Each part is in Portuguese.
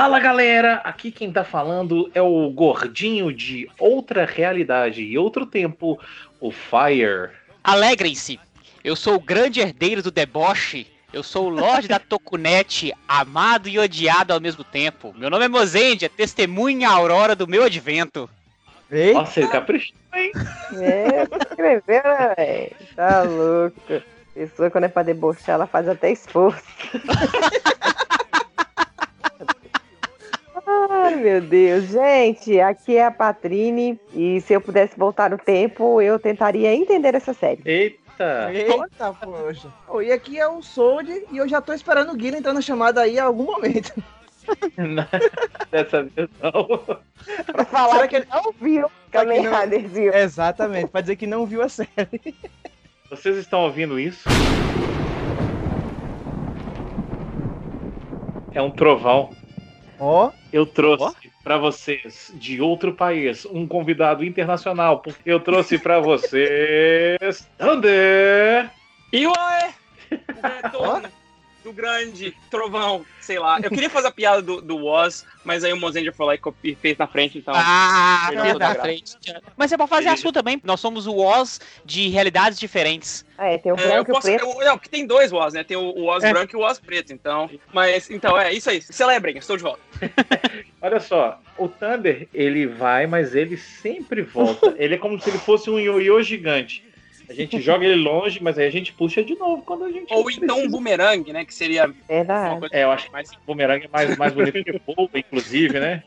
Fala galera, aqui quem tá falando é o gordinho de outra realidade e outro tempo, o Fire. Alegrem-se, eu sou o grande herdeiro do deboche. Eu sou o Lorde da Tokunete, amado e odiado ao mesmo tempo. Meu nome é Mozendia, testemunha aurora do meu advento. Eita. Nossa, ele caprichou, hein? É, escreveu, né, velho? Tá louco. Pessoa, quando é pra debochar, ela faz até esforço. Ai, meu Deus. Gente, aqui é a Patrine. E se eu pudesse voltar no tempo, eu tentaria entender essa série. Eita! Eita, poxa. Oh, e aqui é o Sold e eu já tô esperando o Guilherme entrar na chamada aí a algum momento. Dessa vez não. Pra falar Será que, ele não viu Kamen Rider, viu? Exatamente, pra dizer que não viu a série. Vocês estão ouvindo isso? É um trovão. Ó. Oh. Eu trouxe oh. para vocês de outro país um convidado internacional, porque eu trouxe para vocês Thunder. E o retorno do grande trovão, sei lá. Eu queria fazer a piada do, do Woz, mas aí o Mozendia foi lá e fez na frente, então. Ah, fez na frente. Mas é pra fazer a sua também. Nós somos o Woz de realidades diferentes. Ah, é, tem o branco é, e o preto. Eu, não, que tem dois Woz, né? Tem o, o Woz é. branco e o Woz preto, então. Mas, então, é isso aí. Celebrem, estou de volta. Olha só, o Thunder, ele vai, mas ele sempre volta. ele é como se ele fosse um ioiô gigante. A gente joga ele longe, mas aí a gente puxa de novo quando a gente. Ou então um bumerangue, né? Que seria. Verdade. É, eu acho que mais bumerangue é mais, mais bonito que boa, inclusive, né?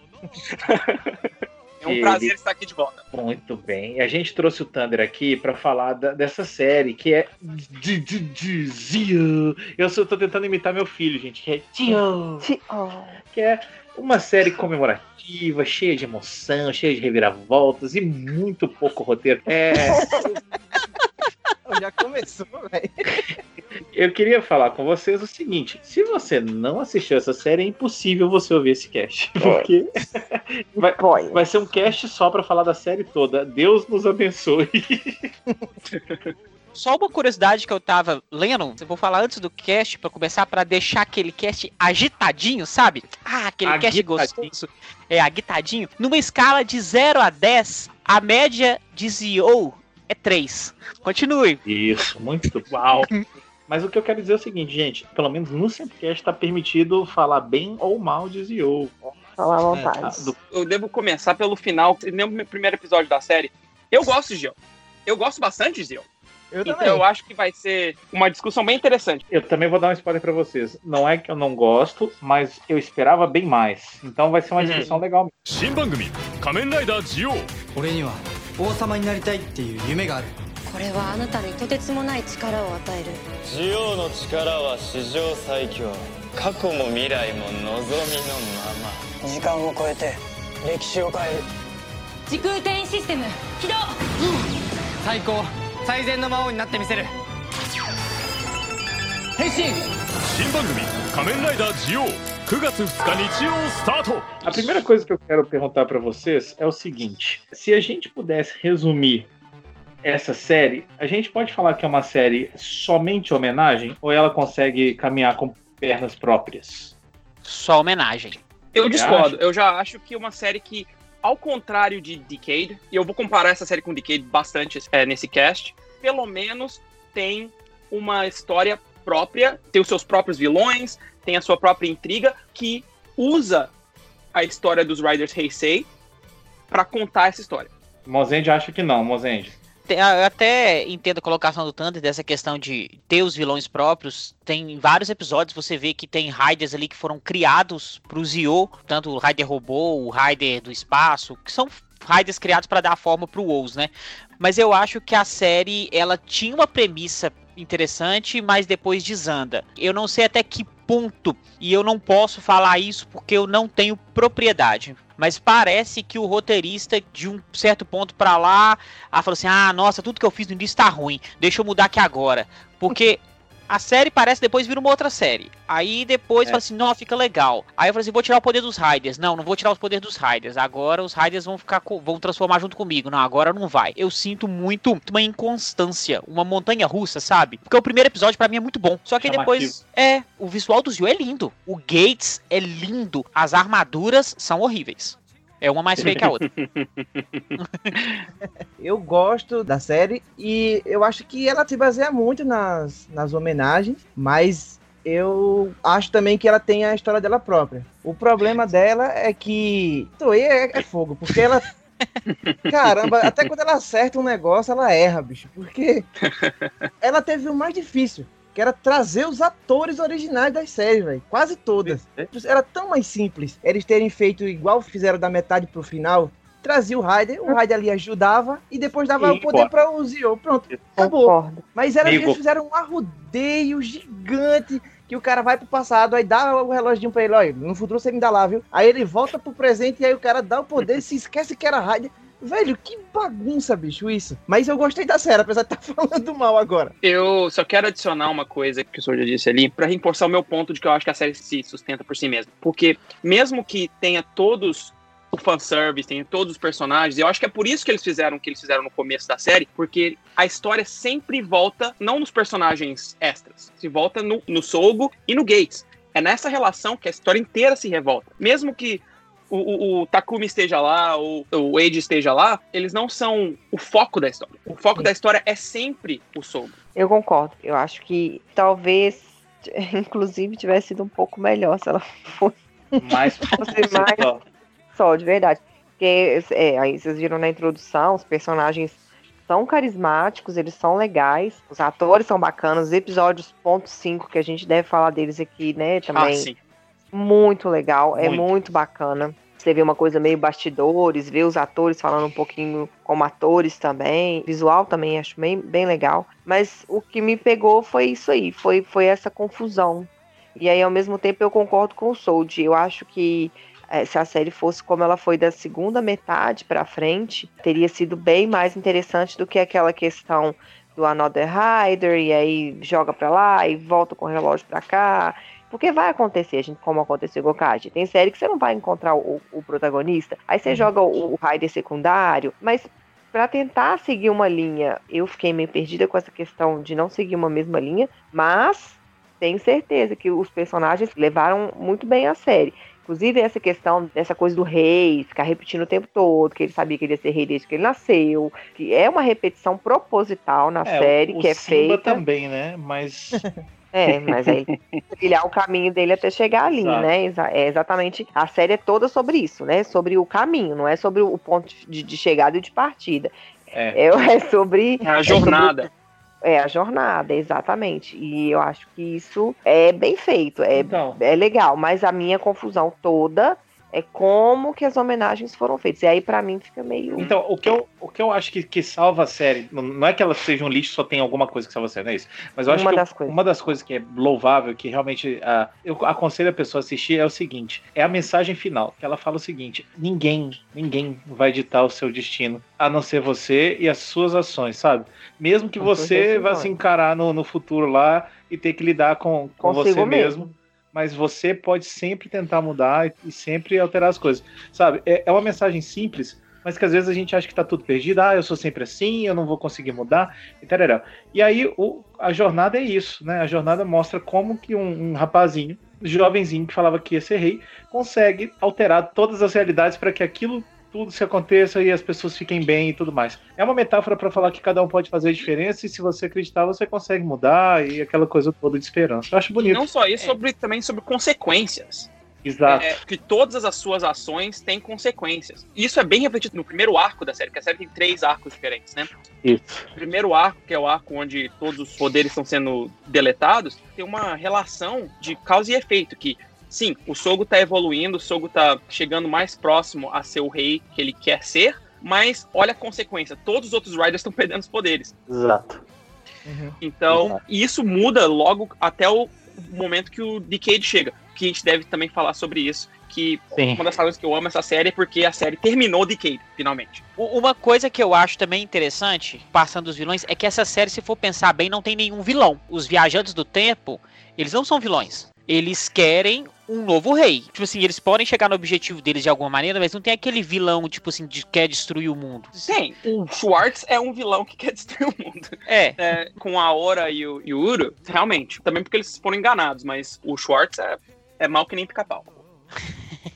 É um prazer ele... estar aqui de volta. Muito bem. E a gente trouxe o Thunder aqui para falar da, dessa série que é. Eu só tô tentando imitar meu filho, gente, que é Tio. Que é uma série comemorativa, cheia de emoção, cheia de reviravoltas e muito pouco roteiro. É. Já começou, velho. Eu queria falar com vocês o seguinte: se você não assistiu essa série, é impossível você ouvir esse cast. Porque vai, vai ser um cast só para falar da série toda. Deus nos abençoe. Só uma curiosidade que eu tava lendo, eu vou falar antes do cast para começar para deixar aquele cast agitadinho, sabe? Ah, aquele agitadinho. cast gostoso. É, agitadinho. Numa escala de 0 a 10, a média de Zio é 3. Continue. Isso, muito uau. Mas o que eu quero dizer é o seguinte, gente, pelo menos no Simplecast está permitido falar bem ou mal de Zio. Falar à vontade. É, do... Eu devo começar pelo final, no primeiro episódio da série. Eu gosto de Zio. Eu gosto bastante de Zio. Eu então também. eu acho que vai ser uma discussão bem interessante. Eu também vou dar um spoiler para vocês. Não é que eu não gosto, mas eu esperava bem mais. Então vai ser uma uhum. discussão legal. これはあなたにとてつもない力を与える。ジオウの力は史上最強。過去も未来も望みのまま。時間を超えて歴史を変える。時空転移システム起動、うん、最高。最善の魔王になってみせる。変身。新番組「仮面ライダージオ。ウ」A primeira coisa que eu quero perguntar para vocês é o seguinte: se a gente pudesse resumir essa série, a gente pode falar que é uma série somente homenagem ou ela consegue caminhar com pernas próprias? Só homenagem. Eu discordo. Eu já acho que é uma série que, ao contrário de Decade, e eu vou comparar essa série com Decade bastante é, nesse cast, pelo menos tem uma história própria, tem os seus próprios vilões, tem a sua própria intriga, que usa a história dos Riders Heisei para contar essa história. Mozende acha que não, Mozende. Eu até entendo a colocação do Thunder dessa questão de ter os vilões próprios. Tem vários episódios, você vê que tem Raiders ali que foram criados pro Zio, tanto o Raider robô, o Raider do espaço, que são Raiders criados para dar forma pro Wolves, né? Mas eu acho que a série, ela tinha uma premissa interessante, mas depois desanda. Eu não sei até que ponto, e eu não posso falar isso porque eu não tenho propriedade. Mas parece que o roteirista, de um certo ponto para lá, ah, falou assim: ah, nossa, tudo que eu fiz no início tá ruim, deixa eu mudar aqui agora. Porque A série parece depois vir uma outra série. Aí depois é. fala assim, não, fica legal. Aí eu falei assim, vou tirar o poder dos Riders. Não, não vou tirar o poder dos Riders. Agora os Riders vão ficar vão transformar junto comigo. Não, agora não vai. Eu sinto muito uma inconstância, uma montanha russa, sabe? Porque o primeiro episódio para mim é muito bom. Só que Chamativo. depois é, o visual do Zio é lindo. O Gates é lindo. As armaduras são horríveis. É uma mais feia que a outra. eu gosto da série e eu acho que ela se baseia muito nas, nas homenagens, mas eu acho também que ela tem a história dela própria. O problema dela é que Toei é, é fogo, porque ela Caramba, até quando ela acerta um negócio, ela erra, bicho. Porque ela teve o mais difícil que era trazer os atores originais das séries, velho. Quase todas. Era tão mais simples eles terem feito igual fizeram da metade pro final. Trazia o Raider, o Raider ali ajudava e depois dava Sim, o poder para o Zio. Pronto, acabou. Mas era, eles fizeram um arrudeio gigante que o cara vai pro passado, aí dá o relógio pra ele, olha, no futuro você me dá lá, viu? Aí ele volta pro presente e aí o cara dá o poder, se esquece que era Raider. Velho, que bagunça, bicho, isso. Mas eu gostei da série, apesar de estar tá falando mal agora. Eu só quero adicionar uma coisa que o senhor já disse ali, para reforçar o meu ponto de que eu acho que a série se sustenta por si mesma. Porque, mesmo que tenha todos o fanservice, tem todos os personagens. Eu acho que é por isso que eles fizeram o que eles fizeram no começo da série, porque a história sempre volta, não nos personagens extras, se volta no, no Sogo e no Gates. É nessa relação que a história inteira se revolta. Mesmo que o, o, o, Takumi esteja lá, ou o Wade esteja lá, eles não são o foco da história. O foco Sim. da história é sempre o Sogo. Eu concordo. Eu acho que talvez, inclusive, tivesse sido um pouco melhor se ela fosse mais, fosse mais só, de verdade. Porque é, aí vocês viram na introdução, os personagens são carismáticos, eles são legais, os atores são bacanas, os episódios ponto 5 que a gente deve falar deles aqui, né, também. Ah, muito legal, muito. é muito bacana. Você vê uma coisa meio bastidores, vê os atores falando um pouquinho como atores também. Visual também acho bem, bem legal. Mas o que me pegou foi isso aí, foi, foi essa confusão. E aí, ao mesmo tempo, eu concordo com o Sold. Eu acho que é, se a série fosse como ela foi da segunda metade para frente, teria sido bem mais interessante do que aquela questão do Another Rider, e aí joga para lá e volta com o relógio para cá. Porque vai acontecer, gente, como aconteceu com o Kaji. Tem série que você não vai encontrar o, o protagonista, aí você uhum. joga o, o Raider secundário, mas para tentar seguir uma linha, eu fiquei meio perdida com essa questão de não seguir uma mesma linha, mas tenho certeza que os personagens levaram muito bem a série. Inclusive, essa questão dessa coisa do rei, ficar repetindo o tempo todo, que ele sabia que ele ia ser rei desde que ele nasceu, que é uma repetição proposital na é, série, o, que o é Simba feita. também, né? Mas É, mas aí trilhar o caminho dele até chegar ali, Exato. né? É exatamente. A série é toda sobre isso, né? Sobre o caminho, não é sobre o ponto de, de chegada e de partida. É, é, é sobre. É a jornada. É, é a jornada, exatamente. E eu acho que isso é bem feito, é, então. é legal, mas a minha confusão toda é como que as homenagens foram feitas. E aí, para mim, fica meio. Então, o que eu, o que eu acho que, que salva a série, não é que ela seja um lixo, só tem alguma coisa que salva a série, não é isso. Mas eu acho uma que das eu, uma das coisas que é louvável, que realmente uh, eu aconselho a pessoa a assistir, é o seguinte: é a mensagem final, que ela fala o seguinte: ninguém, ninguém vai ditar o seu destino, a não ser você e as suas ações, sabe? Mesmo que você vá se encarar no, no futuro lá e ter que lidar com, com você mesmo. mesmo mas você pode sempre tentar mudar e sempre alterar as coisas. Sabe? É, é uma mensagem simples, mas que às vezes a gente acha que tá tudo perdido, ah, eu sou sempre assim, eu não vou conseguir mudar, e tal. E aí o, a jornada é isso, né? A jornada mostra como que um, um rapazinho, jovenzinho que falava que ia ser rei, consegue alterar todas as realidades para que aquilo tudo se aconteça e as pessoas fiquem bem e tudo mais. É uma metáfora para falar que cada um pode fazer a diferença e se você acreditar, você consegue mudar e aquela coisa toda de esperança. Eu acho bonito. E não só isso, é. sobre, também sobre consequências. Exato. É, que todas as suas ações têm consequências. Isso é bem refletido no primeiro arco da série, porque a série tem três arcos diferentes, né? Isso. O primeiro arco, que é o arco onde todos os poderes estão sendo deletados, tem uma relação de causa e efeito, que sim, o Sogo tá evoluindo, o Sogo tá chegando mais próximo a ser o rei que ele quer ser, mas olha a consequência, todos os outros Riders estão perdendo os poderes. Exato. Uhum. Então, Exato. isso muda logo até o momento que o Decade chega. que a gente deve também falar sobre isso. Que Sim. uma das razões que eu amo essa série é porque a série terminou Decade, finalmente. Uma coisa que eu acho também interessante, passando dos vilões, é que essa série, se for pensar bem, não tem nenhum vilão. Os viajantes do tempo, eles não são vilões. Eles querem um novo rei. Tipo assim, eles podem chegar no objetivo deles de alguma maneira, mas não tem aquele vilão, tipo assim, de quer destruir o mundo. Sim, o Schwartz é um vilão que quer destruir o mundo. É, É, com a Aura e o, e o Uro, realmente. Também porque eles foram enganados, mas o Schwartz é, é mal que nem pica-pau.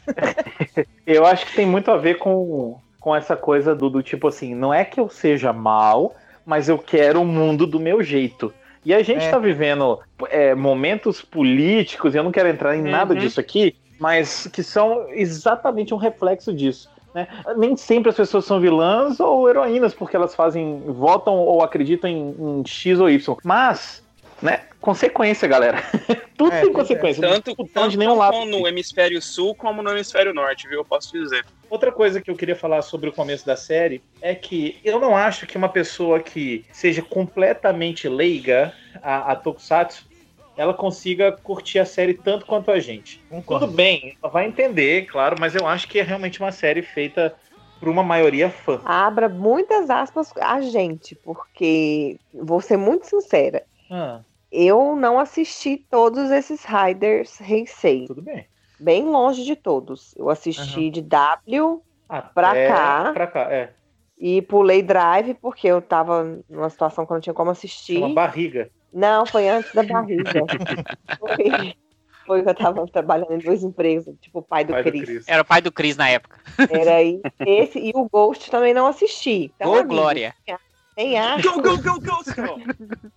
Eu acho que tem muito a ver com, com essa coisa do, do tipo assim, não é que eu seja mal, mas eu quero o mundo do meu jeito. E a gente É. tá vivendo é, momentos políticos, e eu não quero entrar em nada Uhum. disso aqui, mas que são exatamente um reflexo disso. né? Nem sempre as pessoas são vilãs ou heroínas, porque elas fazem, votam ou acreditam em, em X ou Y. Mas, né, consequência, galera. Tudo É, tem pois é. consequência. Tanto, Não tanto de nenhum lado. no hemisfério sul como no hemisfério norte, viu? Eu posso dizer. Outra coisa que eu queria falar sobre o começo da série é que eu não acho que uma pessoa que seja completamente leiga a, a Tokusatsu ela consiga curtir a série tanto quanto a gente. Concordo. Tudo bem, ela vai entender, claro, mas eu acho que é realmente uma série feita por uma maioria fã. Abra muitas aspas a gente, porque vou ser muito sincera. Ah, Eu não assisti todos esses Riders Heisei. tudo bem. Bem longe de todos. Eu assisti de W Pra Até cá. Pra cá, é. e pulei Drive, porque eu tava numa situação que eu não tinha como assistir. Chama barriga. Não, foi antes da barriga. foi, foi que eu tava trabalhando em dois empregos, tipo o pai do Pai do Cris. Chris. era o pai do Chris na época. Era aí, esse e o Ghost também não assisti. Então, Ô, amigo, Glória. Tem arcos, Go, go, go,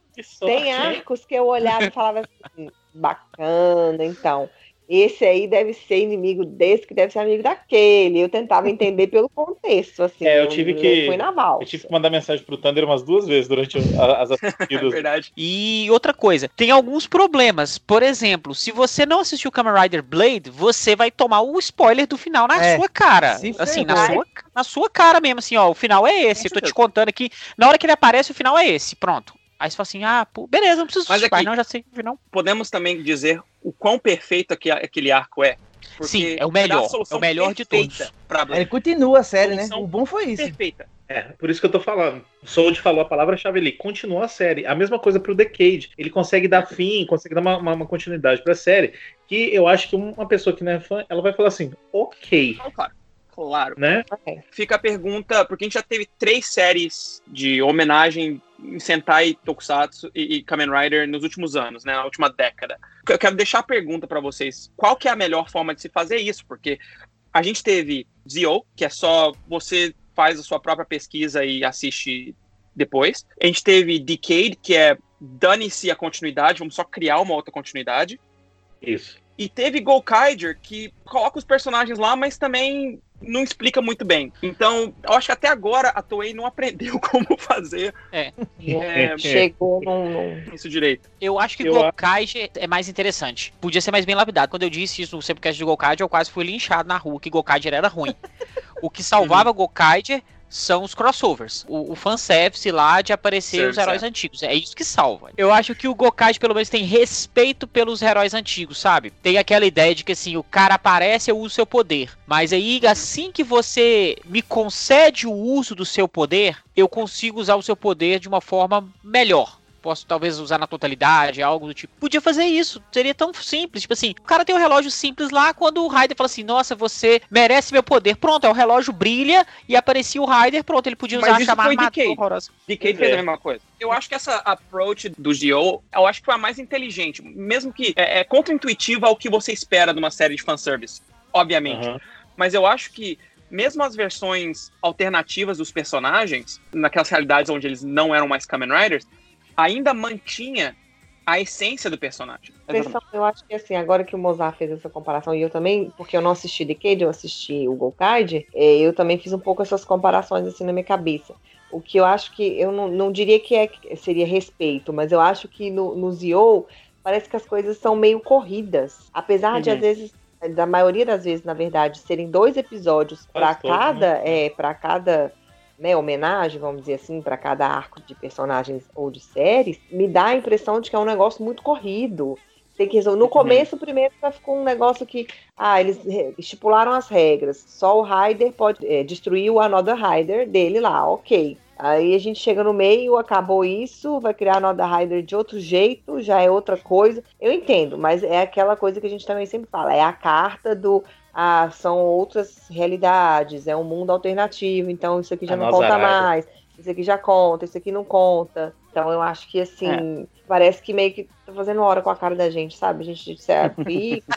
tem arcos que eu olhava e falava assim, bacana, então. Esse aí deve ser inimigo desse, que deve ser amigo daquele. Eu tentava entender pelo contexto, assim. É, eu tive que- na valsa. Eu tive que mandar mensagem pro Thunder umas duas vezes durante as É assistidas. verdade. E outra coisa, tem alguns problemas. Por exemplo, se você não assistiu Kamen Rider Blade, você vai tomar o spoiler do final na É, sua cara. se Assim, na sua, na sua cara mesmo, assim, ó, o final é esse. Eu tô te contando aqui. Na hora que ele aparece, o final é esse. Pronto. Aí você fala assim, ah, pô, beleza, não preciso Mas aqui- não, já sei o final. Podemos também dizer o quão perfeito aqui- aquele arco é. Sim, é o melhor, é o melhor de todos. Pra. Ele continua a série, né? O bom foi isso. Perfeita. É, por isso que eu tô falando. O Sold falou a palavra-chave ali. Continua a série. A mesma coisa pro Decade. Ele consegue dar fim, consegue dar uma, uma- uma continuidade pra série. Que eu acho que uma pessoa que não é fã, ela vai falar assim, ok, claro. Claro. né? Fica a pergunta, porque a gente já teve três séries de homenagem em Sentai, Tokusatsu e, e Kamen Rider nos últimos anos, né? Na última década. Eu quero deixar a pergunta pra vocês. Qual que é a melhor forma de se fazer isso? Porque a gente teve Zio, que é só você faz a sua própria pesquisa e assiste depois. A gente teve Decade, que é dane-se a continuidade, vamos só criar uma outra continuidade. Isso. E teve Golkaiger, que coloca os personagens lá, mas também não explica muito bem. Então, eu acho que até agora a Toei não aprendeu como fazer é, Chegou num, isso direito. Eu acho que Eu é mais interessante. Podia ser mais bem lapidado. Quando eu disse isso no Simplecast de Gokaiger, eu quase fui linchado na rua que Gokaiger era ruim. o que salvava Gokaiger são os crossovers. O, o fanservice lá de aparecer Certo, os heróis certo. antigos. É isso que salva. Eu acho que o Gokaiger, pelo menos, tem respeito pelos heróis antigos, sabe? Tem aquela ideia de que, assim, o cara aparece, eu uso seu poder. Mas aí, assim que você me concede o uso do seu poder, eu consigo usar o seu poder de uma forma melhor posso talvez usar na totalidade, algo do tipo. Podia fazer isso, seria tão simples. Tipo assim, o cara tem um relógio simples lá, quando o Raider fala assim: Nossa, você merece meu poder. Pronto, é o relógio brilha e aparecia o Raider, pronto, ele podia Mas usar a isso chamada Decade. horrorosa. Pois fez a mesma coisa. Eu acho que essa approach do Dio, eu acho que foi a mais inteligente. Mesmo que é, é contra-intuitiva ao que você espera de uma série de fanservice, obviamente. Aham. Mas eu acho que mesmo as versões alternativas dos personagens, naquelas realidades onde eles não eram mais Kamen Riders, ainda mantinha a essência do personagem. Eu acho que assim, agora que o Mozart fez essa comparação, e eu também, porque eu não assisti Decade, eu assisti o Golkide, eh, eu também fiz um pouco essas comparações assim na minha cabeça. O que eu acho que, eu não, não diria que é, seria respeito, mas eu acho que no, no Zio, parece que as coisas são meio corridas. Apesar de, Uhum. às vezes, da maioria das vezes, na verdade, serem dois episódios para todos, cada, né? é, para cada né, homenagem, vamos dizer assim, para cada arco de personagens ou de séries, me dá a impressão de que é um negócio muito corrido. Tem que resolver. No começo, primeiro, ficou um negócio que. Ah, eles estipularam as regras. Só o Rider pode é, destruir o Another Rider dele lá, ok. Aí a gente chega no meio, acabou isso, vai criar a Another Rider de outro jeito, já é outra coisa. Eu entendo, mas é aquela coisa que a gente também sempre fala. É a carta do ah, são outras realidades, é um mundo alternativo, então isso aqui já a não conta mais, isso aqui já conta, isso aqui não conta. Então eu acho que assim, é. parece que meio que tá fazendo hora com a cara da gente, sabe? A gente disse, ah,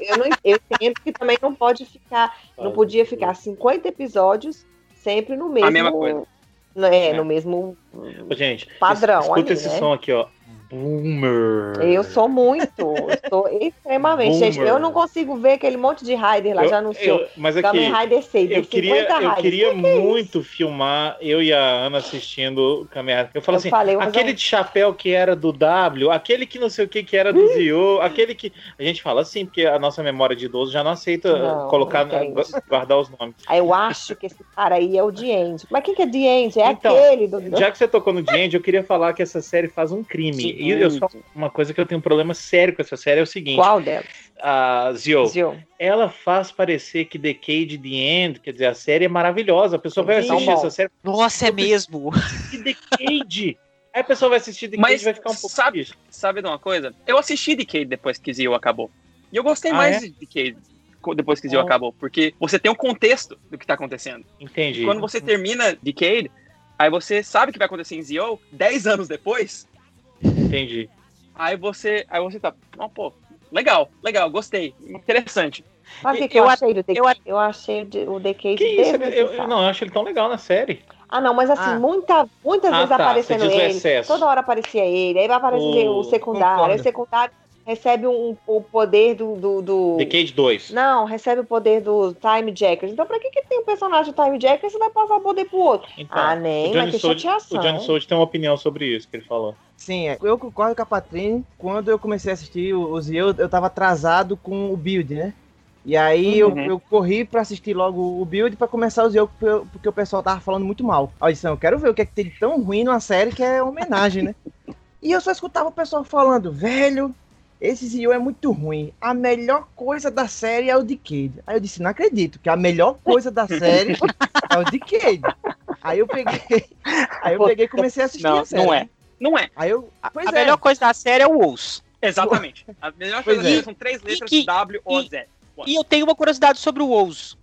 eu, não, eu entendo que também não pode ficar, não podia ficar 50 episódios sempre no mesmo. A mesma coisa. É, é. no mesmo gente, padrão. Escuta ali, esse né? som aqui, ó. Boomer. Eu sou muito, estou extremamente. Gente, eu não consigo ver aquele monte de Rider lá, eu, já anunciou. Eu, mas aqui, Rider 6, eu queria, eu queria que muito é filmar eu e a Ana assistindo o Kamen Rider. Eu falo eu assim, falei, aquele de chapéu que era do W, aquele que não sei o que que era do Zio, aquele que... A gente fala assim, porque a nossa memória de idoso já não aceita não, colocar, não guardar os nomes. Eu acho que esse cara aí é o The End. Mas quem que é The End? É então, aquele do... Já que você tocou no The End, eu queria falar que essa série faz um crime. E eu só, uma coisa que eu tenho um problema sério com essa série é o seguinte. Qual delas? A Zio. Zio. Ela faz parecer que Decade The End, quer dizer, a série é maravilhosa. A pessoa vai assistir essa série. Nossa, é mesmo. Que Decade! Aí a pessoa vai assistir Decade Mas, e vai ficar um pouco sabe, triste. Sabe de uma coisa? Eu assisti Decade depois que Zio acabou. E eu gostei ah, mais é? de Decade depois que Zio oh. acabou, porque você tem o um contexto do que tá acontecendo. Entendi. E quando você termina Decade, aí você sabe o que vai acontecer em Zio 10 anos depois. Entendi. Aí você, aí você tá, oh, pô, legal, legal, gostei, interessante. Sabe o que, eu, eu, achei do The eu, eu achei o The Case que isso? Eu, eu, não, eu acho ele tão legal na série. Ah, não, mas assim, ah. muita, muitas ah, vezes tá, aparecendo ele. Toda hora aparecia ele, aí vai aparecer o, o secundário, aí o secundário recebe um, o poder do, do, do... Decade 2. Não, recebe o poder do Time Jackers. Então, pra que, que tem um personagem do Time Jackers e você vai passar o poder pro outro? Então, ah, nem, vai ter chateação. O Johnny Sold tem uma opinião sobre isso que ele falou. Sim, é. eu concordo com a Patrine. Quando eu comecei a assistir o Zio, eu tava atrasado com o build, né? E aí uhum. eu, eu, corri para assistir logo o build para começar o Zio, porque o pessoal tava falando muito mal. Aí eu disse, eu quero ver o que é que tem de tão ruim numa série que é homenagem, né? e eu só escutava o pessoal falando, velho, esse Zio é muito ruim. A melhor coisa da série é o Decade. Aí eu disse, não acredito, que a melhor coisa da série é o Decade. Aí eu peguei, aí eu peguei e comecei a assistir não, a série. Não é. Não é. Aí eu, a, a é. melhor coisa da série é o Ous. Exatamente. A melhor coisa da série são três letras que, W, O, Z. E eu tenho uma curiosidade sobre o Ous.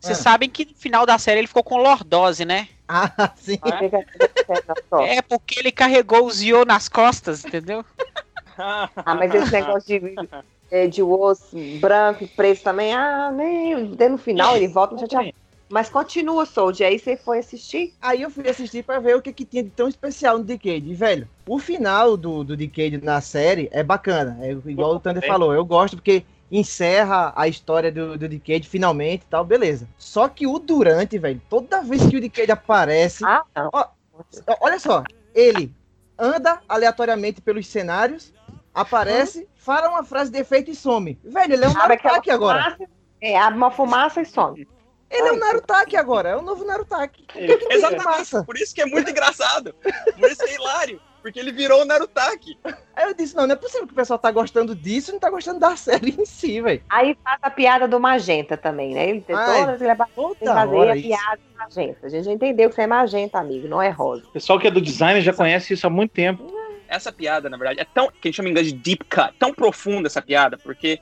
Vocês ah. sabem que no final da série ele ficou com lordose, né? Ah, sim. É, é porque ele carregou o Zio nas costas, entendeu? ah, mas esse negócio de, é, de osso branco e preto também, ah, nem. No final ele volta já tinha. Mas continua, Sold. Aí você foi assistir? Aí eu fui assistir para ver o que, que tinha de tão especial no Decade. velho, o final do, do Decade na série é bacana. É igual o Thunder falou. Eu gosto porque encerra a história do, do Decade finalmente e tal, beleza. Só que o Durante, velho, toda vez que o Decade aparece. Ah, ó, olha só, ele anda aleatoriamente pelos cenários aparece, fala uma frase de efeito e some. Velho, ele é um Narutaki agora. É, abre uma fumaça e some. Ele é um Narutaki agora, é o novo Narutaki. Exatamente, por isso que é muito engraçado. Por isso que é hilário. Porque ele virou o Narutaki. Aí eu disse, não, não é possível que o pessoal tá gostando disso e não tá gostando da série em si, velho. Aí faz a piada do Magenta também, né? Ele tem todas, ele é fazer a piada do Magenta. A gente já entendeu que você é Magenta, amigo, não é rosa. O pessoal que é do design já conhece isso há muito tempo essa piada, na verdade, é tão. que a gente chama em inglês de deep cut, tão profunda essa piada, porque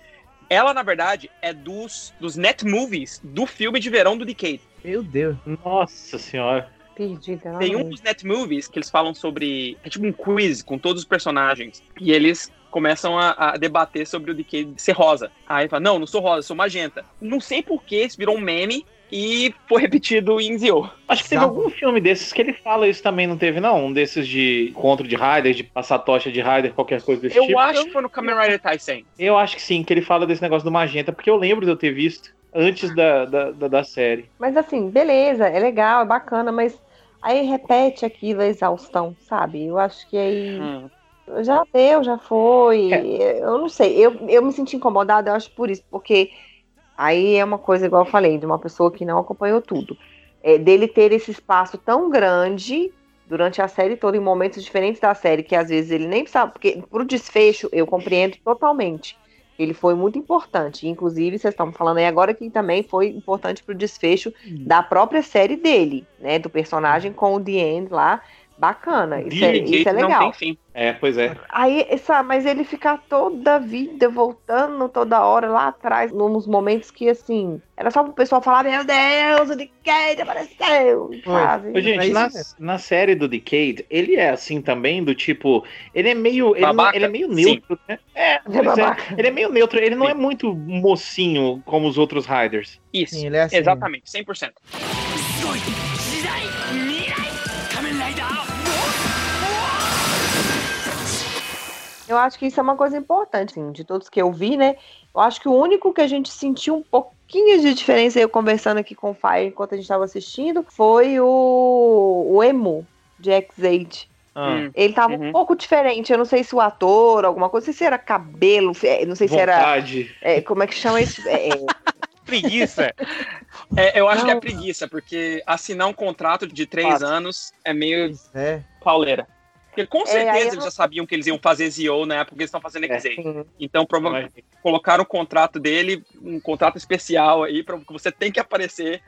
ela, na verdade, é dos, dos net movies do filme de verão do Decade. Meu Deus. Nossa senhora. Perdida, Tem um dos net movies que eles falam sobre. É tipo um quiz com todos os personagens. E eles começam a, a, debater sobre o Decade ser rosa. Aí fala, não, não sou rosa, sou magenta. Não sei por que isso virou um meme e foi repetido em Zio. Acho que teve algum filme desses que ele fala isso também, não teve, não? Um desses de encontro de Rider, de passar tocha de Rider, qualquer coisa desse eu tipo. Eu acho que foi no Kamen Rider Taisen. Eu acho que sim, que ele fala desse negócio do magenta, porque eu lembro de eu ter visto antes da, da, da, da série. Mas assim, beleza, é legal, é bacana, mas aí repete aquilo, a exaustão, sabe? Eu acho que aí. Hum. Já deu, já foi. É. Eu não sei. Eu, eu me senti incomodada, eu acho por isso, porque Aí é uma coisa, igual eu falei, de uma pessoa que não acompanhou tudo. É, dele ter esse espaço tão grande durante a série toda, em momentos diferentes da série, que às vezes ele nem precisava, porque pro desfecho eu compreendo totalmente. Ele foi muito importante. Inclusive, vocês estão falando aí agora que também foi importante para o desfecho da própria série dele, né? Do personagem com o The End lá. Bacana. Isso é, isso é legal. É, pois é. Aí, essa, mas ele ficar toda a vida voltando toda hora lá atrás, nos momentos que, assim, era só pro pessoal falar: Meu Deus, o Decade apareceu. Sabe? Gente, na, na, série do Decade, ele é assim também, do tipo. Ele é meio. Ele, não, ele é meio neutro, Sim. né? É, é, é, ele é meio neutro. Ele não Sim. é muito mocinho como os outros Riders. Isso. Sim, ele é assim. Exatamente, 100%. Eu acho que isso é uma coisa importante, assim, de todos que eu vi, né? Eu acho que o único que a gente sentiu um pouquinho de diferença, eu conversando aqui com o Fire enquanto a gente estava assistindo, foi o, o Emu, de X8. Ah. Hum. Ele tava uhum. um pouco diferente. Eu não sei se o ator, alguma coisa, não sei se era cabelo, não sei Vontade. se era. É, como é que chama isso? É, é preguiça. É, eu acho não. que é preguiça, porque assinar um contrato de três anos é meio é. pauleira. Porque com é, certeza é, eles eu... já sabiam que eles iam fazer Zio na época que eles estão fazendo X8. É, então, provavelmente, colocaram o contrato dele, um contrato especial aí, para que você tem que aparecer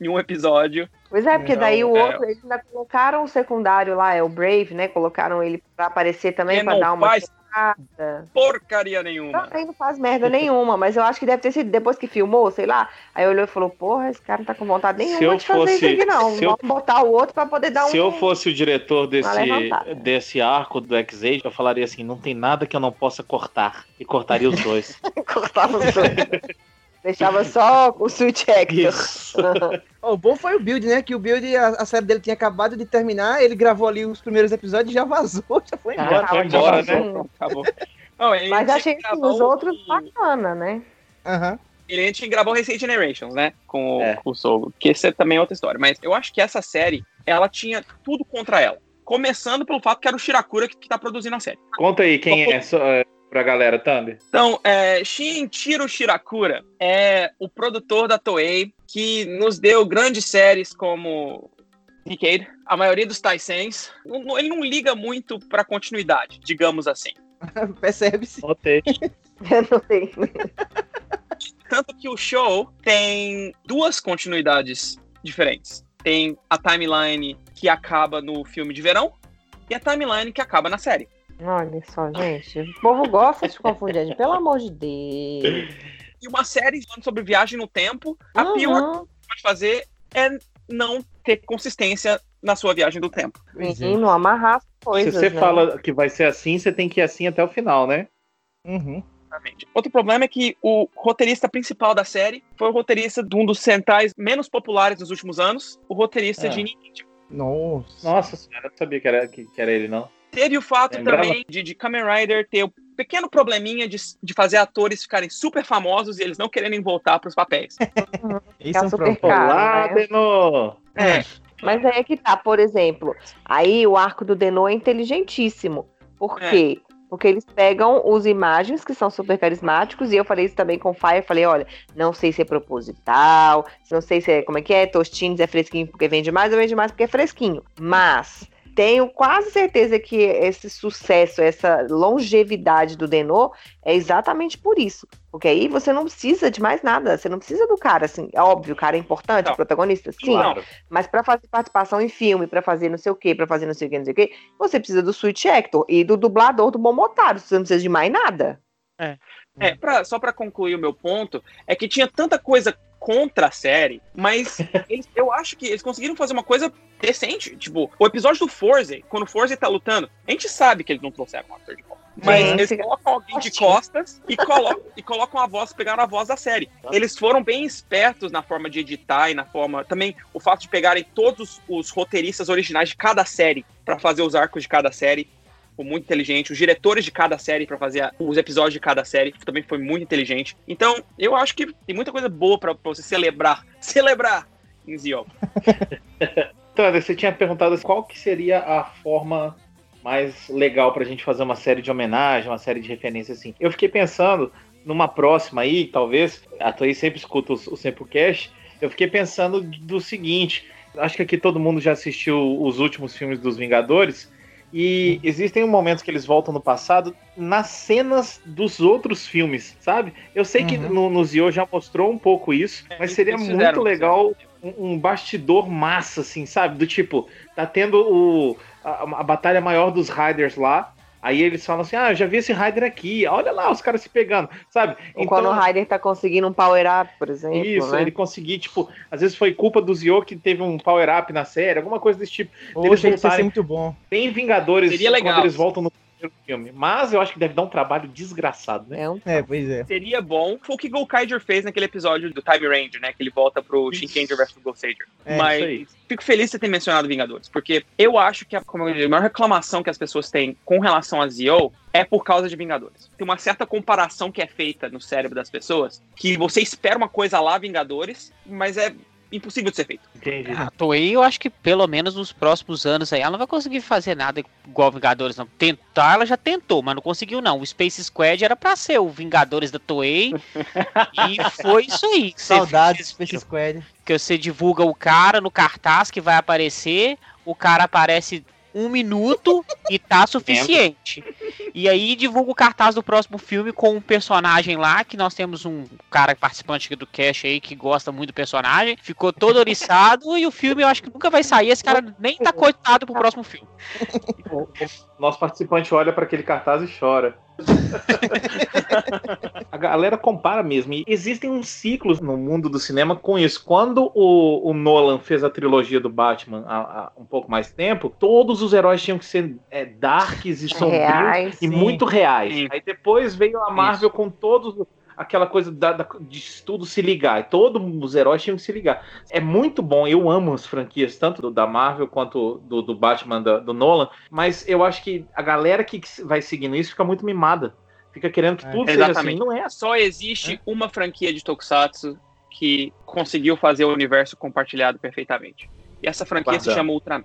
em um episódio. Pois é, porque daí o é. outro, eles ainda colocaram o secundário lá, é o Brave, né? Colocaram ele para aparecer também, para dar uma. Faz nada. Porcaria nenhuma. Também não faz merda nenhuma, mas eu acho que deve ter sido depois que filmou, sei lá. Aí olhou e falou: Porra, esse cara não tá com vontade nenhuma de fazer fosse, isso aqui, não. Vamos eu, botar o outro pra poder dar se um. Se eu fosse o diretor desse, desse arco do X-Age, eu falaria assim: não tem nada que eu não possa cortar. E cortaria os dois. Cortava os dois. Deixava só o Switch Hector. o bom foi o Build, né? Que o Build, a, a, série dele tinha acabado de terminar, ele gravou ali os primeiros episódios e já vazou, já foi embora. Ah, foi embora, né? Acabou. Não, Mas achei que os outros o... bacana, né? Aham. Uhum. Ele, a gente gravou Recent Generations, né? Com, é. com o Solo. Que esse é também outra história. Mas eu acho que essa série, ela tinha tudo contra ela. Começando pelo fato que era o Shirakura que, que tá produzindo a série. Conta aí quem é, só, é pra galera, Thunder. Então, é, Shinichiro Shirakura é o produtor da Toei que nos deu grandes séries como Decade, a maioria dos Taisens. Ele não liga muito pra continuidade, digamos assim. Percebe-se. Notei. Notei. Tanto que o show tem duas continuidades diferentes. Tem a timeline que acaba no filme de verão e a timeline que acaba na série. Olha só, gente. O povo gosta de confundir, pelo amor de Deus. E uma série falando sobre viagem no tempo, a uhum. pior que pode fazer é não ter consistência na sua viagem do tempo. Sim, não amarrar as coisas. Se você né? fala que vai ser assim, você tem que ir assim até o final, né? Uhum. Outro problema é que o roteirista principal da série foi o roteirista de um dos centrais menos populares dos últimos anos, o roteirista é. de Ninja. Nossa. Nossa senhora, eu não sabia que era, que, que era ele, não. Teve o fato Lembrava? também de, de Kamen Rider ter o pequeno probleminha de, de fazer atores ficarem super famosos e eles não quererem voltar para os papéis. Isso é um problema. Né? É. Mas aí é que tá, por exemplo, aí o arco do Deno é inteligentíssimo. Por é. quê? Porque eles pegam os imagens que são super carismáticos, e eu falei isso também com o Fire, falei, olha, não sei se é proposital, não sei se é, como é que é, tostines é fresquinho porque vende mais, ou vende mais porque é fresquinho. Mas tenho quase certeza que esse sucesso, essa longevidade do Denô é exatamente por isso. Porque aí você não precisa de mais nada, você não precisa do cara, assim, é óbvio, o cara é importante, não, o protagonista, sim, claro. mas para fazer participação em filme, para fazer não sei o quê, para fazer não sei o quê, não sei o quê, você precisa do Switch Actor e do dublador do Momotaro, você não precisa de mais nada. É. É, pra, só para concluir o meu ponto, é que tinha tanta coisa contra a série, mas eles, eu acho que eles conseguiram fazer uma coisa decente. Tipo, o episódio do Forze, quando o Forze tá lutando, a gente sabe que eles não trouxeram um ator de volta. Mas Sim, eles colocam alguém de costas e colocam, e colocam a voz, pegaram a voz da série. Eles foram bem espertos na forma de editar e na forma. Também o fato de pegarem todos os roteiristas originais de cada série para fazer os arcos de cada série foi muito inteligente. Os diretores de cada série para fazer os episódios de cada série também foi muito inteligente. Então, eu acho que tem muita coisa boa para você celebrar. Celebrar em Zio. então, você tinha perguntado qual que seria a forma mais legal pra gente fazer uma série de homenagem, uma série de referência assim. Eu fiquei pensando numa próxima aí, talvez, a Toei sempre escuta o, o Sempocast, eu fiquei pensando do seguinte, acho que aqui todo mundo já assistiu os últimos filmes dos Vingadores, E existem momentos que eles voltam no passado nas cenas dos outros filmes, sabe? Eu sei que Uhum. no, no Zio já mostrou um pouco isso, É, mas seria muito legal um, um bastidor massa, assim, sabe? Do tipo, tá tendo o, a, a batalha maior dos Riders lá. Aí eles falam assim: Ah, eu já vi esse Rider aqui, olha lá os caras se pegando, sabe? Ou quando o Ryder tá conseguindo um power-up, por exemplo. Então Isso, né? ele conseguir, tipo, às vezes foi culpa do Zio que teve um power-up na série, alguma coisa desse tipo. Eles Poxa, isso ser voltarem- muito bom. Tem Vingadores Seria legal. quando eles voltam no primeiro filme. Mas eu acho que deve dar um trabalho desgraçado, né? É um É, pois é. Seria bom. Foi o que o Kaiser fez naquele episódio do Time Ranger, né? Que ele volta pro Shinkenger vs Ghost Sager. É, isso Mas aí. fico feliz de você ter mencionado Vingadores, porque eu acho que a, como eu disse, a maior reclamação que as pessoas têm com relação a Zio é por causa de Vingadores. Tem uma certa comparação que é feita no cérebro das pessoas, que você espera uma coisa lá, Vingadores, mas é impossível de ser feito. Entendi. A Toei, eu acho que pelo menos nos próximos anos aí, ela não vai conseguir fazer nada igual Vingadores, não. Tentar, ela já tentou, mas não conseguiu, não. O Space Squad era pra ser o Vingadores da Toei. e foi isso aí. que você Saudades, fez. Space Squad. Que você divulga o cara no cartaz que vai aparecer, o cara aparece um minuto e tá suficiente. E aí divulga o cartaz do próximo filme com um personagem lá, que nós temos um cara participante aqui do cast aí que gosta muito do personagem, ficou todo oriçado e o filme eu acho que nunca vai sair, esse cara nem tá coitado pro próximo filme. Nosso participante olha para aquele cartaz e chora. a galera compara mesmo. E existem uns ciclos no mundo do cinema com isso. Quando o, o Nolan fez a trilogia do Batman há, há um pouco mais tempo, todos os heróis tinham que ser é, darks e sombrios Reais, e sim. muito reais. Sim. Aí depois veio a Marvel com todos aquela coisa da, da- de tudo se ligar. E todos os heróis tinham que se ligar. É muito bom. Eu amo as franquias, tanto do, da Marvel quanto do, do Batman da- do Nolan. Mas eu acho que a galera que vai seguindo isso fica muito mimada. Fica querendo que É. tudo seja assim. Exatamente. Não é assim. Só existe uma franquia de Tokusatsu que conseguiu fazer o universo compartilhado perfeitamente. E essa franquia se chama Ultraman.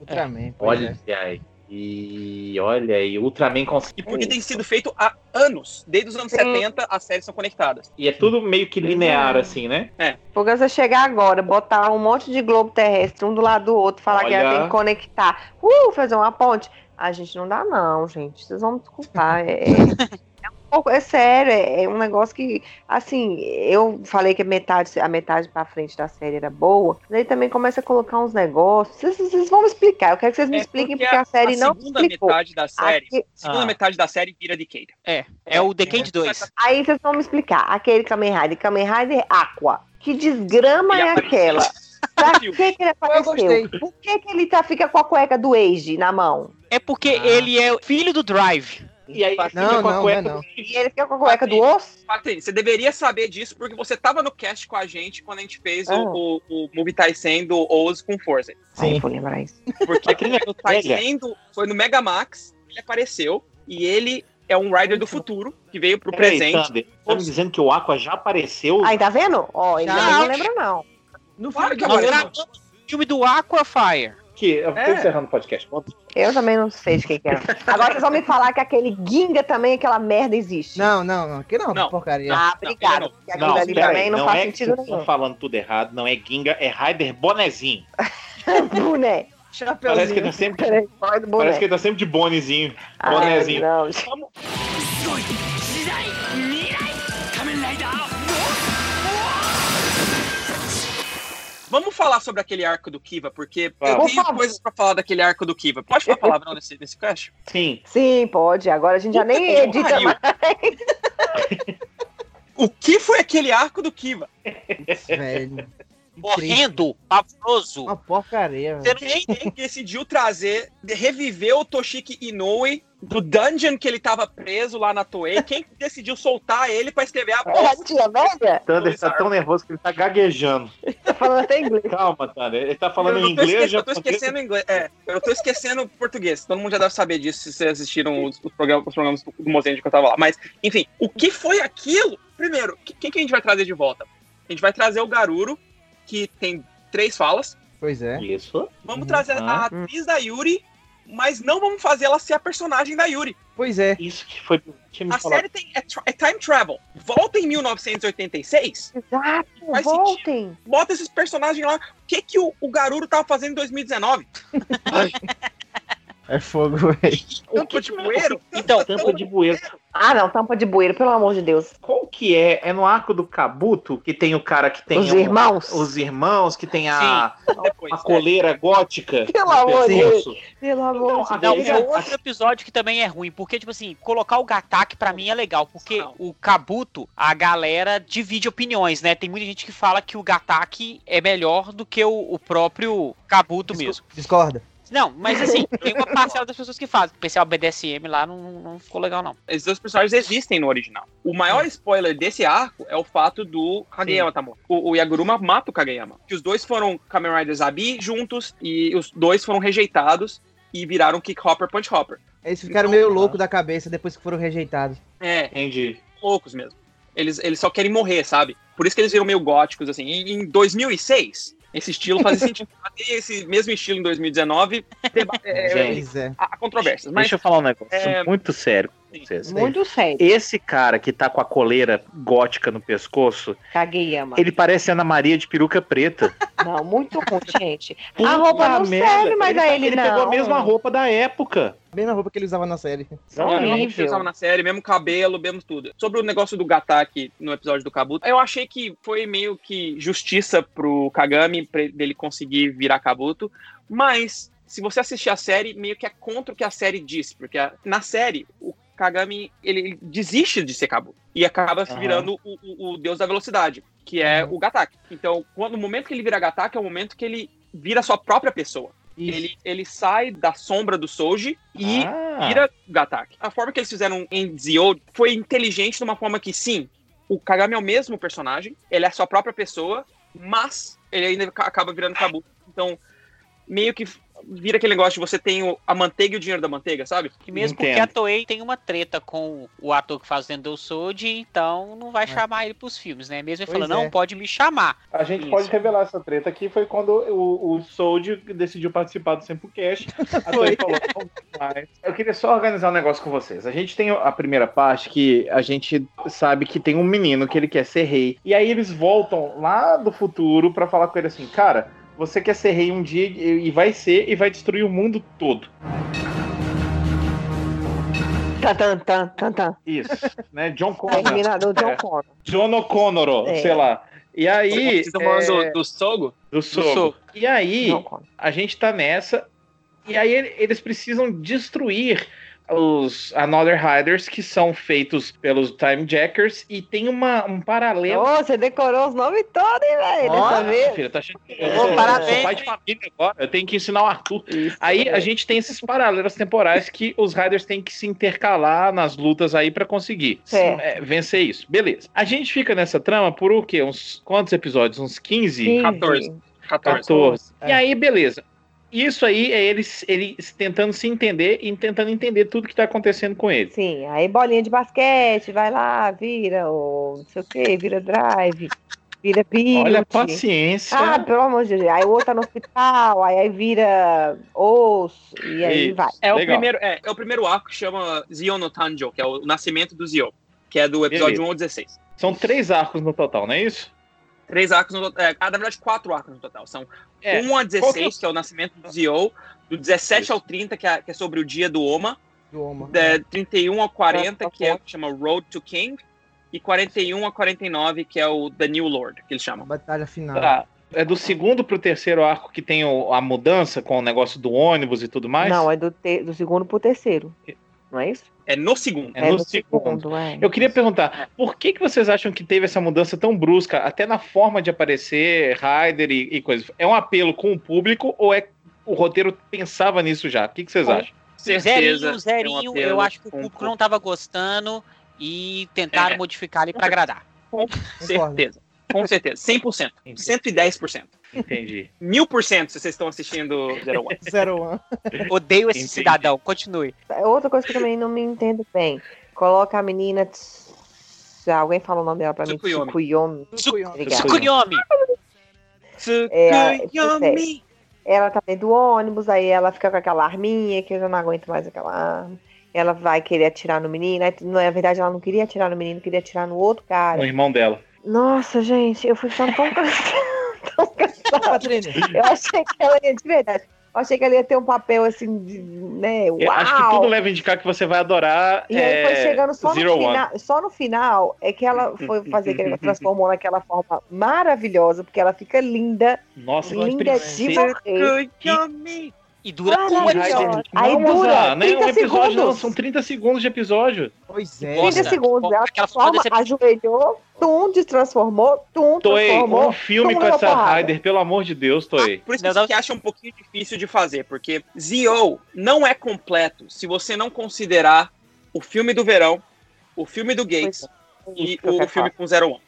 Ultraman. pois Olha é. aí. E olha aí, Ultraman consegue. E porque tem sido feito há anos. Desde os anos Sim. 70, as séries são conectadas. E é tudo meio que linear, assim, né? Porque você chegar agora, botar um monte de globo terrestre um do lado do outro, falar que Olha. ela tem que conectar, uh, fazer uma ponte. A gente não dá, não, gente. Vocês vão me desculpar. É, é pouco, é sério, é, é um negócio que, assim, eu falei que a metade, a metade pra frente da série era boa, mas aí também começa a colocar uns negócios. Vocês, vocês vão me explicar. Eu quero que vocês me É expliquem porque porque a série não segunda explicou. metade da série, Aqui- segunda Ah. metade da série vira Decade. É, é o Decade 2. Aí vocês vão me explicar. Aquele Kamen Rider, Kamen Rider Aqua. Que desgrama Ele é apareceu. aquela? Pra que, que ele apareceu? Por que, que ele tá, fica com a cueca do Age na mão? É porque Ah. ele é o filho do Drive. E aí Não, fica com a não, não é cueca não. do- E ele fica com a cueca do osso? Patrícia, você deveria saber disso porque você tava no cast com a gente quando a gente fez Ah. o, o, o Movie Tyson do Oz com Forza. Sim. vou lembrar isso. Porque no velha. Tyson do- foi no Megamax, ele apareceu e ele é um rider do futuro que veio pro Peraí, presente. Thunder, tá me dizendo que o Aqua já apareceu? Aí, tá vendo? Ó, ele Já. também não lembra, não. No Claro filme que do Nós apareceu. Batman, gravamos o filme do Aquafire. Que, eu tô É. encerrando o podcast. Eu também não sei de quem que é. Agora vocês vão me falar que aquele Ginga também, aquela merda existe. Não, não, não. Aqui não, Não. porcaria. Ah, Não, obrigado. não. Não, ali também não, não faz é que sentido vocês nenhum. estão falando tudo errado, não é Ginga, é Raider bonezinho. Boné. Parece que ele tá sempre, Peraí, parece que ele tá sempre de bonezinho. Ai, bonezinho. não. Vamos falar sobre aquele arco do Kiva, porque eu Vamos. tenho favor. coisas pra falar daquele arco do Kiva. Pode falar palavrão nesse, nesse cast? Sim. Sim, pode. Agora a gente já nem que edita mais. O que foi aquele arco do Kiva? Velho. Horrendo, pavoroso. Uma porcaria, Você velho. nem nem decidiu trazer, reviver o Toshiki Inoue do dungeon que ele tava preso lá na Toei. Quem decidiu soltar ele pra escrever a É a bosta? tia? Thunder tá tão nervoso que ele tá gaguejando. Tá falando até inglês. Calma, Thunder. Ele tá falando eu, em inglês, esque- eu tô esquecendo inglês. É, eu tô esquecendo português. Todo mundo já deve saber disso se vocês assistiram os, os programas, os programas do Mozendy que eu tava lá. Mas, enfim, o que foi aquilo? Primeiro, que- quem que a gente vai trazer de volta? A gente vai trazer o Garuro, que tem três falas. Pois é. Isso. Vamos Uhum. trazer a Ah. atriz da Yuri, mas não vamos fazer ela ser a personagem da Yuri. Pois é. Isso que foi. A falado. série tem, é, é time travel. Volta em 1986, Exato, voltem. bota esses personagens lá. O que, que o, o Garuro tava fazendo em 2019? É fogo, velho. Tampa de bueiro? Então, Tampa de bueiro. Ah, não, tampa de bueiro, pelo amor de Deus. Qual que é? É no arco do Kabuto que tem o cara que tem Os um- irmãos? os irmãos que tem a Depois, uma coleira gótica. Pelo amor de pescoço. Pelo amor de Não, Deus. é outro episódio que também é ruim, porque, tipo assim, colocar o Gatak pra mim é legal, porque Não. o Kabuto, a galera divide opiniões, né? Tem muita gente que fala que o Gatak é melhor do que o, o próprio Kabuto mesmo. Discorda. Não, mas assim, tem uma parcela das pessoas que fazem. O especial BDSM lá não, não ficou legal, não. Esses dois personagens existem no original. O maior spoiler desse arco é o fato do Kageyama tá morto. O, o Yaguruma mata o Kageyama. Que os dois foram Kamen Riders Abi juntos e os dois foram rejeitados e viraram Kick Hopper Punch Hopper. Eles ficaram Então, meio tá. loucos da cabeça depois que foram rejeitados. É, Entendi. loucos mesmo. Eles, eles só querem morrer, sabe? Por isso que eles viram meio góticos, assim. E em 2006, esse estilo fazia sentido. E esse mesmo estilo em 2019, deba- é, Gente. Pois é. há controvérsias. Mas Deixa eu falar um negócio é- muito sério com vocês. Muito sério. Esse cara que tá com a coleira gótica no pescoço, Kageyama. ele parece Ana Maria de peruca preta. Não, muito ruim, gente. A roupa não merda. serve, mas ele, a tá- ele, ele não. pegou a mesma roupa da época. Mesma roupa que ele usava na série. Não, não, não horrível. usava na série, mesmo cabelo, mesmo tudo. Sobre o negócio do Gatak no episódio do Kabuto, eu achei que foi meio que justiça pro Kagami pra dele conseguir virar Kabuto, mas se você assistir a série, meio que é contra o que a série disse, porque a- na série o Kagami ele, ele desiste de ser Kabuto e acaba Aham. virando o, o- o deus da velocidade, que é o Gatak. Então, quando, no momento que ele vira Gatak, é o momento que ele vira a sua própria pessoa. Isso. Ele, ele sai da sombra do Soji e Ah, vira Gatak. A forma que eles fizeram em Zio foi inteligente de uma forma que, sim, o Kagami é o mesmo personagem, ele é a sua própria pessoa, mas ele ainda ca- acaba virando Kabuto. Então, meio que vira aquele negócio de você tem o- a manteiga e o dinheiro da manteiga, sabe? E mesmo Entendo. porque a Toei tem uma treta com o ator que faz Dendou Soji, então não vai chamar ele pros filmes, né? Mesmo ele Pois falando, não, é. pode me chamar. A gente Isso. pode revelar essa treta aqui. Foi quando o, o Sold decidiu participar do Sempocast. A Toei falou. Eu queria só organizar um negócio com vocês. A gente tem a primeira parte que a gente sabe que tem um menino que ele quer ser rei. E aí eles voltam lá do futuro pra falar com ele assim, cara. Você quer ser rei um dia e vai ser e vai destruir o mundo todo. Tan, tan, tan, tan, tan. Isso, né? John O Connor. Terminador John É. Connor. John O'Connor, É. sei lá. E aí. Vocês estão falando é, do, do Sogo? do Sogo. Sogo. E aí, a gente tá nessa. E aí ele- eles precisam destruir os Another Riders que são feitos pelos Time Jackers e tem uma, um paralelo. Ô, você decorou os nomes todos, hein, velho? Dessa vez. filha, tá achando que eu sou, eu parabéns, sou pai de família agora, eu tenho que ensinar o Arthur. Isso. Aí a gente tem esses paralelos temporais que os Riders têm que se intercalar nas lutas aí pra conseguir é, vencer isso. Beleza. A gente fica nessa trama por o quê? Uns quantos episódios? Uns 15? 15. 14. 14. 14. É. E aí, beleza. Isso aí é eles, eles tentando se entender e tentando entender tudo que tá acontecendo com ele. Sim, aí bolinha de basquete, vai lá, vira, ou não sei o que, vira drive, vira build. Olha a paciência. Ah, pelo amor de Deus. Aí o outro tá no hospital, aí, aí vira osso, e aí Isso. vai. É o, primeiro, é, é o primeiro arco que chama Zio no Tanjo, que é o nascimento do Zio, que é do episódio Beleza. 1 ao 16. São três arcos no total, não é isso? Três arcos no total. É, ah, na verdade, quatro arcos no total. São É. 1 a Qual que é 16, que é o nascimento do Zio, do 17 ao 30, que é, que é sobre o dia do Oma, Do Oma. da 31 ao 40, que é o que chama Road to King, e 41 a 49, que é o The New Lord, que eles chamam. batalha final. Tá. É do segundo pro terceiro arco que tem o- a mudança com o negócio do ônibus e tudo mais? Não, é do, te- do segundo pro terceiro. Não é isso? É no segundo. É no segundo. é. Eu queria perguntar, por que, que vocês acham que teve essa mudança tão brusca, até na forma de aparecer, Ryder e, e coisas? É um apelo com o público ou é o roteiro pensava nisso já? O que, que vocês Com- acham? Certeza. Zerinho, zerinho, é um eu acho que o com- público não tava gostando e tentaram É. modificar ali pra agradar. Concordo. Certeza. Com certeza. 100%. 110%. Entendi. Mil por cento se vocês estão assistindo Zero One. Zero One. Odeio esse Entendi. cidadão, continue. É Outra coisa que eu também não me entendo bem. Coloca a menina. tss, Alguém fala o nome dela pra mim? Tsukuyomi. Tsukuyomi. Tsukuyomi. Tsukuyomi! É, Tsukuyomi. Ela tá dentro do ônibus, aí ela fica com aquela arminha que eu já não aguento mais aquela arma. Ela vai querer atirar no menino. Na verdade, ela não queria atirar no menino, queria atirar no outro O cara. irmão dela. Nossa, gente, eu fui ficando tão cansada. tão cansada. Patrícia, Eu achei que ela ia de verdade. achei que ele ia ter um papel assim, de, né? Uau! Eu acho que tudo leva a indicar que você vai adorar. E aí foi é, chegando só Zero no, One. final, só no final é que ela foi fazer que ela transformou naquela forma maravilhosa, porque ela fica linda, Nossa, que linda de morrer. E dura um Maravilhosa. episódio. Aí dura nem 30 um episódio, não, segundos. são 30 segundos de episódio. Pois é. 30 Nossa, segundos, ela transforma, desse- ajoelhou, tum, destransformou, tum, Toei, transformou. um filme com essa porrada. Ryder, pelo amor de Deus, Toei. Por isso Não, que não. acha um pouquinho difícil de fazer, porque Zio não é completo se você não considerar o filme do verão, o filme do Gates Pois é, e o filme com Zero One.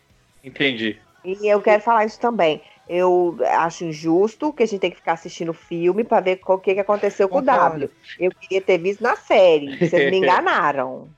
Entendi. E eu quero falar isso também. Eu acho injusto que a gente tem que ficar assistindo o filme pra ver o que, que aconteceu com o. W. Eu queria ter visto na série. Vocês me enganaram.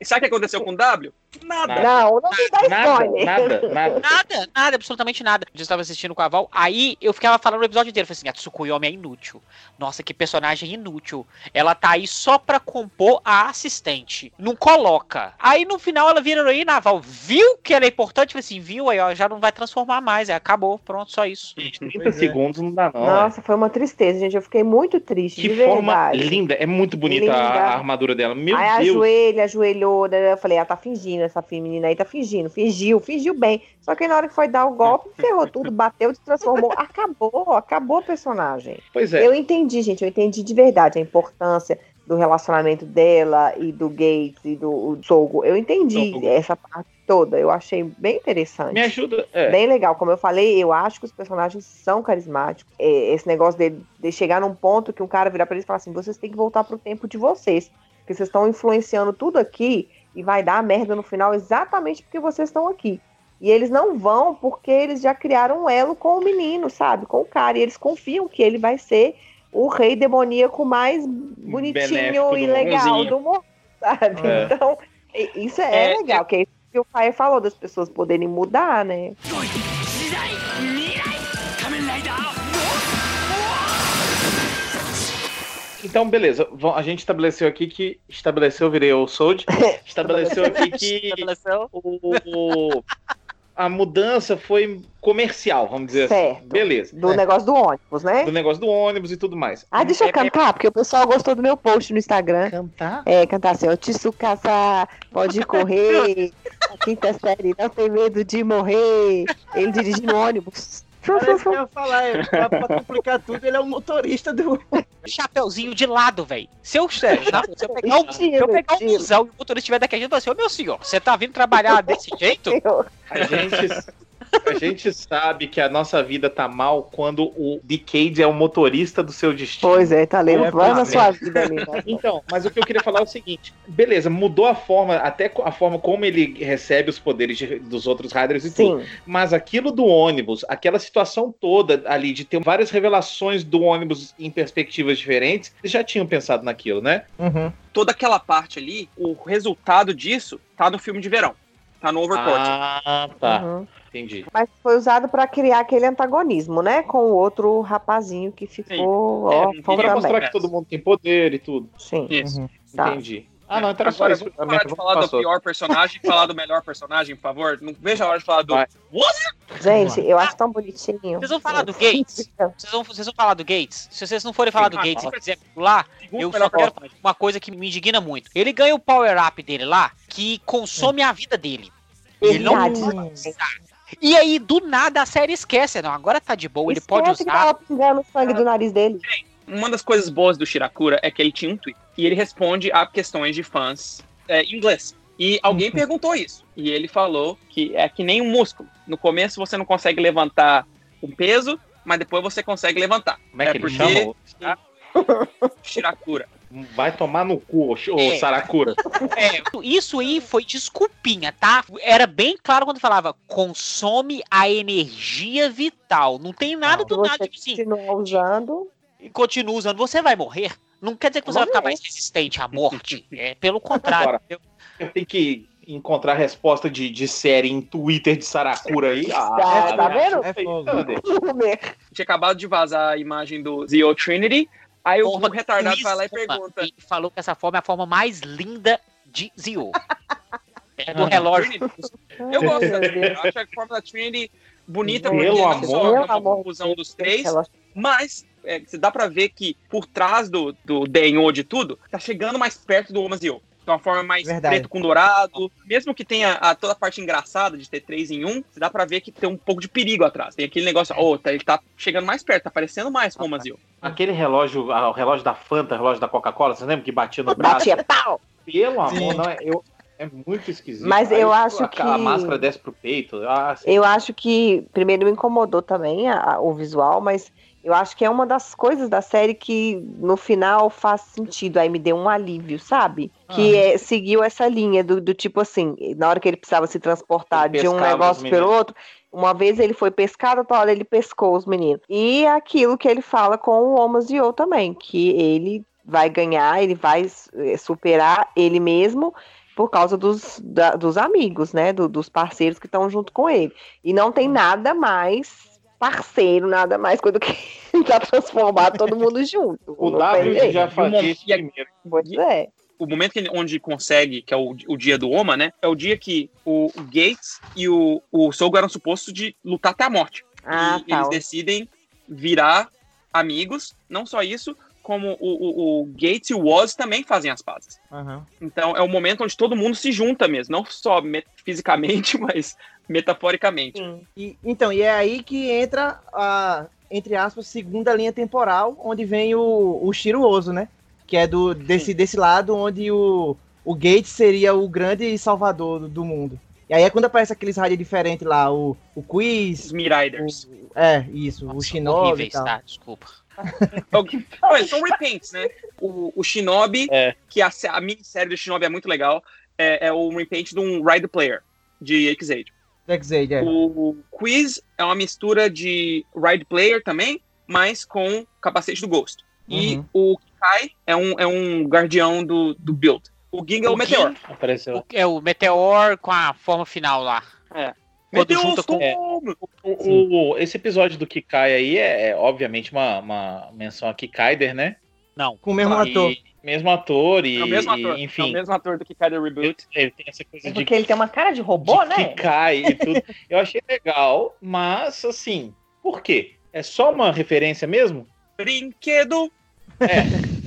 E sabe o que aconteceu com o W? Nada. Nada. Não, não me dá Nada, spoiler. nada, nada. Nada, nada, absolutamente nada. Eu estava assistindo com a Val, aí eu ficava falando o episódio inteiro. Eu falei assim, a Tsukuyomi é inútil. Nossa, que personagem inútil. Ela tá aí só pra compor a assistente. Não coloca. Aí no final ela vira heroína, a Val viu que ela é importante, falei assim, viu, aí ó, já não vai transformar mais. Aí acabou, pronto, só isso. Gente, 30 Pois é. segundos não dá, não. é. Nossa, foi uma tristeza, gente. Eu fiquei muito triste, Que de forma verdade. linda. É muito bonita a, Linda. a armadura dela. Meu aí Deus. Ajoelha, ajoelhou, né? eu falei, ela tá fingindo, essa menina aí tá fingindo, fingiu, fingiu bem. Só que na hora que foi dar o golpe, ferrou tudo, bateu, se transformou, acabou, acabou o personagem. Pois é. Eu entendi, gente, eu entendi de verdade a importância do relacionamento dela e do Gates e do Sogo. Eu entendi Sogo. essa parte toda, eu achei bem interessante. Me ajuda. É. Bem legal, como eu falei, eu acho que os personagens são carismáticos. É, esse negócio de, de chegar num ponto que um cara virar pra eles e falar assim: vocês têm que voltar pro tempo de vocês. Porque vocês estão influenciando tudo aqui e vai dar merda no final exatamente porque vocês estão aqui. E eles não vão porque eles já criaram um elo com o menino, sabe? Com o cara. E eles confiam que ele vai ser o rei demoníaco mais bonitinho Benéfico do e legal do mundo, sabe? É. Então, isso é, É, legal, que é isso que o pai falou, das pessoas poderem mudar, né? Então, beleza. A gente estabeleceu aqui que. Estabeleceu, virei o Sold. Estabeleceu aqui que Estabeleceu. o, o- a mudança foi comercial, vamos dizer assim. Certo. Beleza. Do É. negócio do ônibus, né? Do negócio do ônibus e tudo mais. Ah, deixa eu É, é- cantar, porque o pessoal gostou do meu post no Instagram. Cantar? É, cantar assim, ó, Tsukasa, pode correr, a quinta série não tem medo de morrer. Ele dirigindo ônibus. Era isso que eu ia falar, é, pra, pra complicar tudo, ele é o motorista do. Chapeuzinho de lado, velho. Se eu, se eu pegar um, se eu pegar um busão e o motorista estiver daqui, a gente vai assim, ô meu senhor, você tá vindo trabalhar desse jeito? A gente, a gente sabe que a nossa vida tá mal quando o Decade é o motorista do seu destino. Pois é, tá levando É, a sua vida ali. né? Então, mas o que eu queria falar é o seguinte: beleza, mudou a forma, até a forma como ele recebe os poderes de- dos outros Riders e tudo. Sim, Mas aquilo do ônibus, aquela situação toda ali de ter várias revelações do ônibus em perspectivas diferentes, eles já tinham pensado naquilo, né? Uhum. Toda aquela parte ali, o resultado disso tá no filme de verão. Tá no Overcourt. Ah, tá. uhum. Entendi. Mas foi usado pra criar aquele antagonismo, né? Com o outro rapazinho que ficou É, ó, Queria também. mostrar que todo mundo tem poder e tudo. Sim, Isso. Uhum. tá. Entendi. Ah, não, então só Agora, isso. vamos parar de falar do passou. pior personagem e falar do melhor personagem, por favor. Não veja a hora de falar do. Vai. Gente, eu acho tão bonitinho. Vocês vão falar do Gates? Vocês vão, vocês vão falar do Gates? Se vocês não forem falar do Ah, Gates e quiser lá, eu só quero falar uma coisa que me indigna muito. Ele ganha o power-up dele lá, que consome a vida dele. Ele não pode usar. E aí, do nada, a série esquece. Não, agora tá de boa, ele pode Esquece que usar. tava pingando sangue do nariz dele. Uma das coisas boas do Shirakura é que ele tinha um tweet. E ele responde a questões de fãs é, em inglês. E alguém perguntou isso. E ele falou que é que nem um músculo. No começo você não consegue levantar um peso, mas depois você consegue levantar. Como é que É ele porque- chama? Shirakura. Vai tomar no cu, ô É. Saracura. É, isso aí foi desculpinha, tá? Era bem claro quando falava consome a energia vital. Não tem nada Se do nada, você tipo assim, continuar usando, e continua usando, você vai morrer. Não quer dizer que você vai ficar mais resistente à morte. É pelo contrário. Agora. Eu tenho que encontrar resposta de, de série em Twitter de Saracura aí. Tá- tá vendo? É. Tinha acabado de vazar a imagem do Zio Trinity. Aí o Forma retardado vai lá e pergunta. E falou que essa forma é a forma mais linda de Zio. É do relógio. Eu gosto da Meu Trinity. Eu acho a forma da Trinity bonita Pelo porque amor. só é Pelo uma amor confusão dos três, mas é, você dá pra ver que por trás do, do Denho de tudo, tá chegando mais perto do Omazio. De uma forma mais Verdade. preto com dourado. Mesmo que tenha a, toda a parte engraçada de ter três em um, você dá pra ver que tem um pouco de perigo atrás. Tem aquele negócio, oh, tá, ele tá chegando mais perto, tá parecendo mais com o Omazio. Aquele relógio, ah, o relógio da Fanta, o relógio da Coca-Cola, você lembra que batia no braço? Batia pau! Pelo amor, não é. Eu, é muito esquisito. Mas Aí eu acho a, que- A máscara desce pro peito. Ah, assim, Eu acho que, primeiro, me incomodou também a- a- o visual, mas eu acho que é uma das coisas da série que no final faz sentido. Aí me deu um alívio, sabe? Que é, seguiu essa linha do, do tipo assim, na hora que ele precisava se transportar Ele de um negócio meninos. outro. Uma vez ele foi pescado, outra hora ele pescou os meninos. E aquilo que ele fala com o Omazio também, que ele vai ganhar, ele vai eh, superar ele mesmo por causa dos, da- dos amigos, né? do- dos parceiros que estão junto com ele. E não tem nada mais parceiro, nada mais coisa do que tentar transformar todo mundo junto. O W já fazia isso primeiro. Pois é. o momento que ele, onde consegue, que é o, o dia do Oma, né? É o dia que o, o Gates e o, o Sogo eram supostos de lutar até a morte. Ah, e tá. eles decidem virar amigos. Não só isso, como o, o, o Gates e o Woz também fazem as pazes. Aham. Então é o momento onde todo mundo se junta mesmo, não só me- fisicamente, mas metaforicamente. E, então, e é aí que entra a, entre aspas, segunda linha temporal, onde vem o, o Shiro Ozo, né? Que é do, desse, desse lado onde o, o Gates seria o grande salvador do, do mundo. E aí é quando aparece aqueles rádios diferentes lá, o, o Quiz, Os Miriders. o- é, isso, o Nossa, Shinobi e horríveis, tal. tá? Desculpa. É o que- Não, eles são repaints, né? O, o Shinobi, É. que a, a minissérie do Shinobi é muito legal, é, é o repaint de um Ride Player, de X-Aid. Darkseid, é. O Quiz é uma mistura de Ride Player também, mas com capacete do Ghost. E Uhum. o Kai é um, é um guardião do, do build. O Ging é o, O Meteor. Apareceu. O- é o Meteor com a forma final lá. Quando Meteor junta com- Storm! O, o- esse episódio do Kikai aí é, é, obviamente uma, uma menção a Kikaider, né? Não. Com o mesmo E- ator. mesmo ator e, É o mesmo e, ator. É o enfim. mesmo ator do Kikai Reboot. ele, ele tem essa coisa É de porque ele tem uma cara de robô, de né? que cai e tudo. Eu achei legal, mas assim, por quê? É só uma referência mesmo? Brinquedo!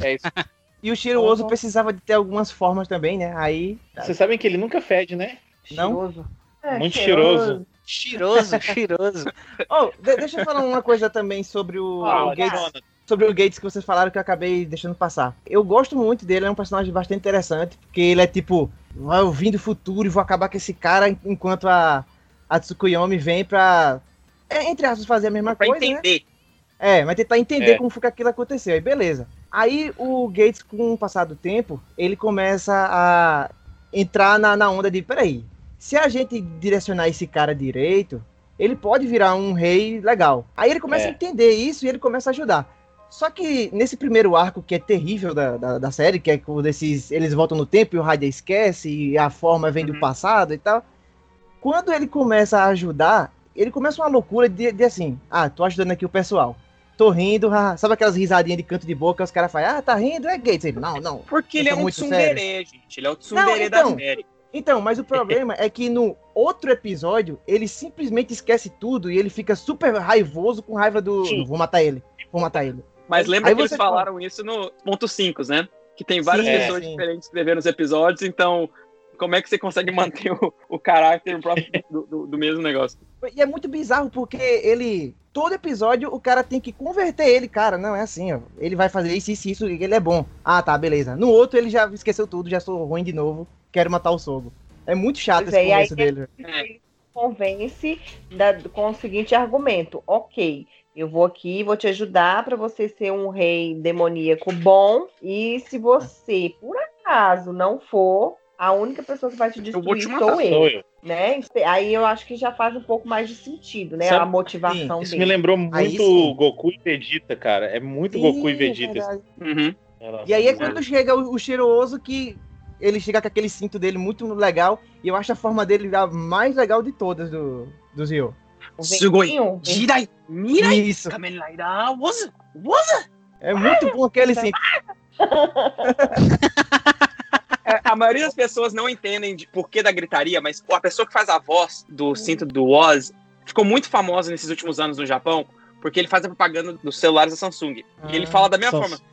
É isso. E o Shiro Ozo precisava de ter algumas formas também, né? Aí. Vocês sabem que ele nunca fede, né? Não? Cheiroso. É, Muito cheiroso. Cheiroso, cheiroso. Oh, de- deixa eu falar uma coisa também sobre o, Ah, o Gates. Jonathan. sobre o Gates que vocês falaram que eu acabei deixando passar. Eu gosto muito dele, é um personagem bastante interessante, porque ele é tipo, "Ah, eu vim do futuro e vou acabar com esse cara enquanto a, a Tsukuyomi vem pra, é, entre aspas, fazer a mesma Pra coisa, né? entender. É, mas tentar entender É. como foi que aquilo aconteceu, aí beleza. Aí o Gates, com o passar do tempo, ele começa a entrar na, na onda de, peraí, se a gente direcionar esse cara direito, ele pode virar um rei legal. Aí ele começa É. a entender isso e ele começa a ajudar. Só que nesse primeiro arco, que é terrível da, da, da série, que é quando esses, eles voltam no tempo e o Raiden esquece e a forma vem do Uhum. passado e tal. Quando ele começa a ajudar, ele começa uma loucura de, de assim, ah, tô ajudando aqui o pessoal. Tô rindo, sabe aquelas risadinhas de canto de boca, os caras falam, ah, tá rindo, é Gates. Ele, não, não. Porque ele é um tsundere, gente. Ele é o tsundere então. da série. Então, mas o problema é que no outro episódio, ele simplesmente esquece tudo e ele fica super raivoso com raiva do. Sim. Vou matar ele. Vou matar ele. Mas lembra Aí que eles falaram isso no ponto 5, né? Que tem várias Sim, pessoas sim. diferentes escrevendo os episódios, então como é que você consegue manter o, o caráter próprio do, do- do mesmo negócio? E é muito bizarro porque ele. Todo episódio o cara tem que converter ele, cara. Não é assim, ó. Ele vai fazer isso, isso, isso, ele é bom. Ah, tá, beleza. No outro ele já esqueceu tudo, já sou ruim de novo. Quero matar o sogro. É muito chato Pois esse é, e aí começo dele. Ele convence da- com o seguinte argumento: ok, eu vou aqui, vou te ajudar para você ser um rei demoníaco bom. E se você, por acaso, não for, a única pessoa que vai te Eu vou destruir te matar. sou eu. Sou eu. Né? Aí eu acho que já faz um pouco mais de sentido, né? Sabe- a motivação Isso me dele. lembrou Aí muito sim. Goku e Vegeta, cara. É muito Sim, Goku e é Vegeta. Uhum. E aí é quando chega o, o cheiroso que ele chega com aquele cinto dele muito legal. E eu acho a forma dele a mais legal de todas do, do Zio. O Sugoi. Jirai, Mirai, Isso. Kamen Rider, was, was. É muito bom aquele cinto. É, A maioria das pessoas não entendem de porquê da gritaria, mas a pessoa que faz a voz do cinto do Oz ficou muito famosa nesses últimos anos no Japão porque ele faz a propaganda dos celulares da Samsung. e ele Ah, fala da mesma Samsung. forma.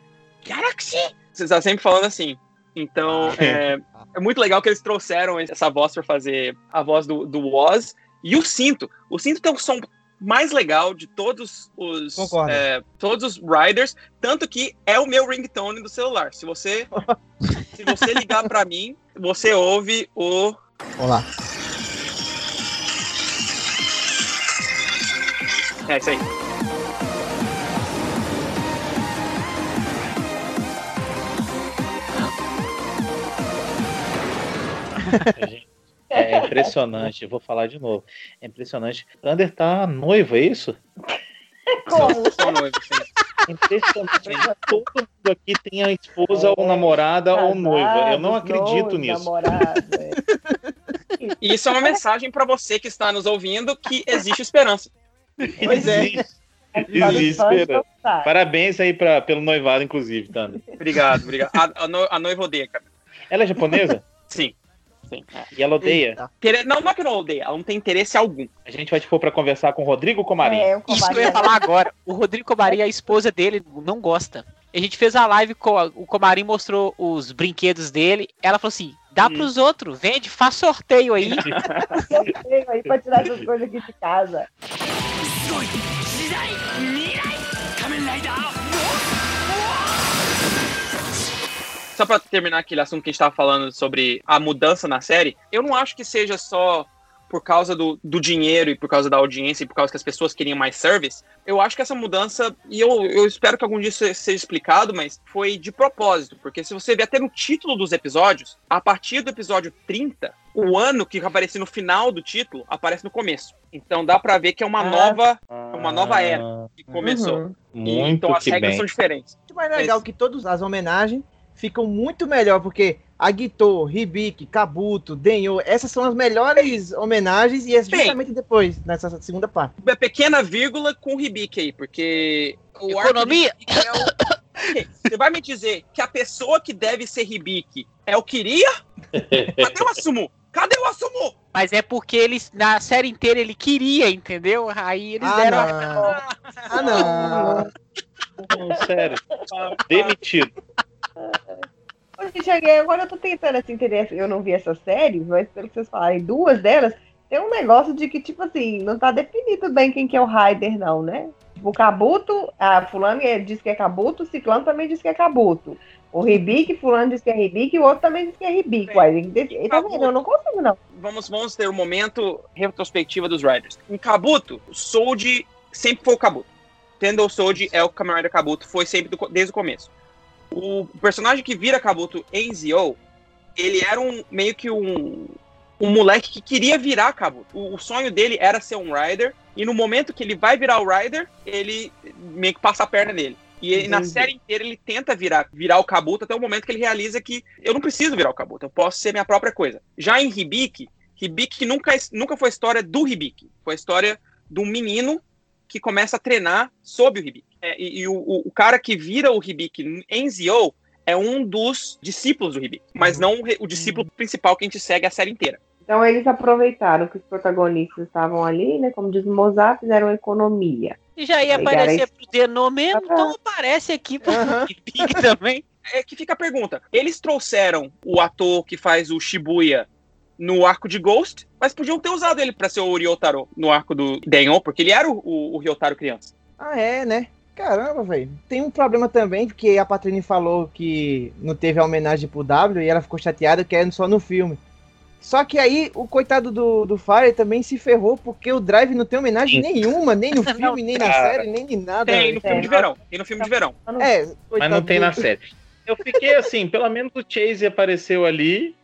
Galaxy! Você está sempre falando assim. Então, é, é muito legal que eles trouxeram essa voz para fazer a voz do, do Woz. E o cinto. O cinto tem um som mais legal de todos os é, todos os riders, tanto que é o meu ringtone do celular. Se você se você ligar para mim, você ouve o Vamos lá. é isso aí. É impressionante, eu vou falar de novo. É impressionante. Thunder tá noivo, é isso? Como? Sim. É Impressionante. Todo mundo aqui tem a esposa ou namorada ou noiva. Eu não acredito nisso. namorado, é. E isso é uma mensagem para você que está nos ouvindo que existe esperança. Pois é. Existe, Só esperança. não sabem. Parabéns aí pra, pelo noivado, inclusive, Thunder. Obrigado, obrigado. A, a, no- a noiva odeia, cara. Ela é japonesa Sim. Sim. é. e ela odeia. Não, não é que não odeia, ela não tem interesse algum. A gente vai te pôr pra conversar com o Rodrigo Comarim. É, Isso que eu ia covarde- falar agora. O Rodrigo Comarim, a esposa dele, não gosta. A gente fez a live, com a- o Comarim mostrou os brinquedos dele. Ela falou assim: dá Hum. pros outros, vende, faz sorteio aí. Tenho aí pra tirar essas coisas aqui de casa. Só pra terminar aquele assunto que a gente tava falando sobre a mudança na série, eu não acho que seja só por causa do, do dinheiro e por causa da audiência e por causa que as pessoas queriam mais service. Eu acho que essa mudança, e eu, eu espero que algum dia isso seja explicado, mas foi de propósito, porque se você ver até no título dos episódios, a partir do episódio 30, o ano que aparece no final do título aparece no começo. Então dá pra ver que é uma Ah. nova uma nova era. Ah, que começou. Uhum. E, Muito então as que regras bem. são diferentes. muito mais legal que todas as homenagens ficam muito melhor, porque Agito, Hibiki, Kabuto, Denyo, essas são as melhores homenagens e é Bem. justamente depois, nessa segunda parte. Uma pequena vírgula com o Hibiki aí, porque o Economia? é o- Você vai me dizer que a pessoa que deve ser Hibiki é o Kiria? Cadê o Asumu? Cadê o Asumu? Mas é porque ele, na série inteira, ele queria, entendeu? Aí eles Ah, deram. não. Ah, não. Não, sério. Demitido. Cheguei, agora eu tô tentando assim, entender. Eu não vi essas séries, mas pelo que vocês falarem, duas delas, tem um negócio de que, tipo assim, não tá definido bem quem que é o Raider, não, né? Tipo, o Kabuto, a fulano é- diz que é Kabuto, o Ciclano também diz que é Kabuto. O Ribic, fulano diz que é Ribic, e o outro também diz que é Ribic. Bem, Uai, tem que decidir. Tá vendo? Eu não consigo, não. Vamos, vamos ter um momento retrospectiva dos Riders. Em Kabuto, o Soji sempre foi o Kabuto. Tendo Soji é o Kamen Rider Kabuto, foi sempre do desde o começo. O personagem que vira Kabuto em Zio, ele era um meio que um, um moleque que queria virar Kabuto. O, o sonho dele era ser um Rider, e no momento que ele vai virar o Rider, ele meio que passa a perna nele. E ele, na série inteira ele tenta virar, virar o Kabuto até o momento que ele realiza que eu não preciso virar o Kabuto, eu posso ser minha própria coisa. Já em Hibiki, Hibiki nunca, nunca foi a história do Hibiki, foi a história de um menino que começa a treinar sob o Hibiki. É, e e o, o- o cara que vira o Hibiki em Zio é um dos discípulos do Hibiki, mas não o, discípulo principal que a gente segue a série inteira. Então eles aproveitaram que os protagonistas estavam ali, né? Como diz o Mozart, fizeram economia. E já ia aparecer cara, pro Ah, tá. então aparece aqui pro. Big também. É que fica a pergunta: eles trouxeram o ator que faz o Shibuya no arco de Ghost, mas podiam ter usado ele pra ser o Ryotaro no arco do Denyon, porque ele era o, o, o Ryotaro criança. Ah, é, né? Caramba, velho. Tem um problema também, porque a Patrini falou que não teve a homenagem pro W e ela ficou chateada que era só no filme. Só que aí o coitado do, do Fire também se ferrou porque o Drive não tem homenagem nenhuma, nem no filme, nem na série, nem em nada. Tem no filme de verão. Tem no filme de verão. É, Mas não tem na série. Eu fiquei assim, pelo menos o Chase apareceu ali.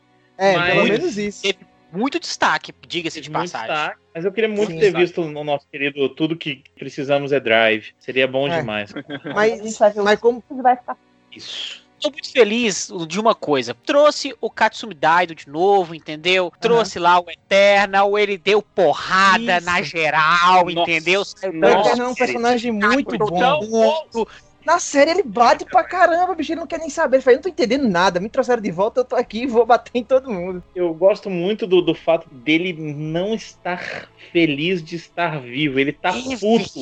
É, mas- pelo menos isso. Teve muito destaque, diga-se de muito passagem. destaque, mas eu queria muito Sim, ter visto no nosso querido Tudo que Precisamos é Drive. Seria bom É. demais. Mas, mas como. que vai ficar. Isso. Tô muito feliz de uma coisa. Trouxe o Katsumi Daido de novo, entendeu? Trouxe lá o Eternal, ele deu porrada Isso. na geral, Nossa. entendeu? Saiu O Eterno é um personagem muito Então, bom. muito. Na série ele bate pra caramba, bicho. Ele não quer nem saber. Ele fala, eu não tô entendendo nada. Me trouxeram de volta, eu tô aqui e vou bater em todo mundo. Eu gosto muito do, do fato dele não estar feliz de estar vivo. Ele tá puto.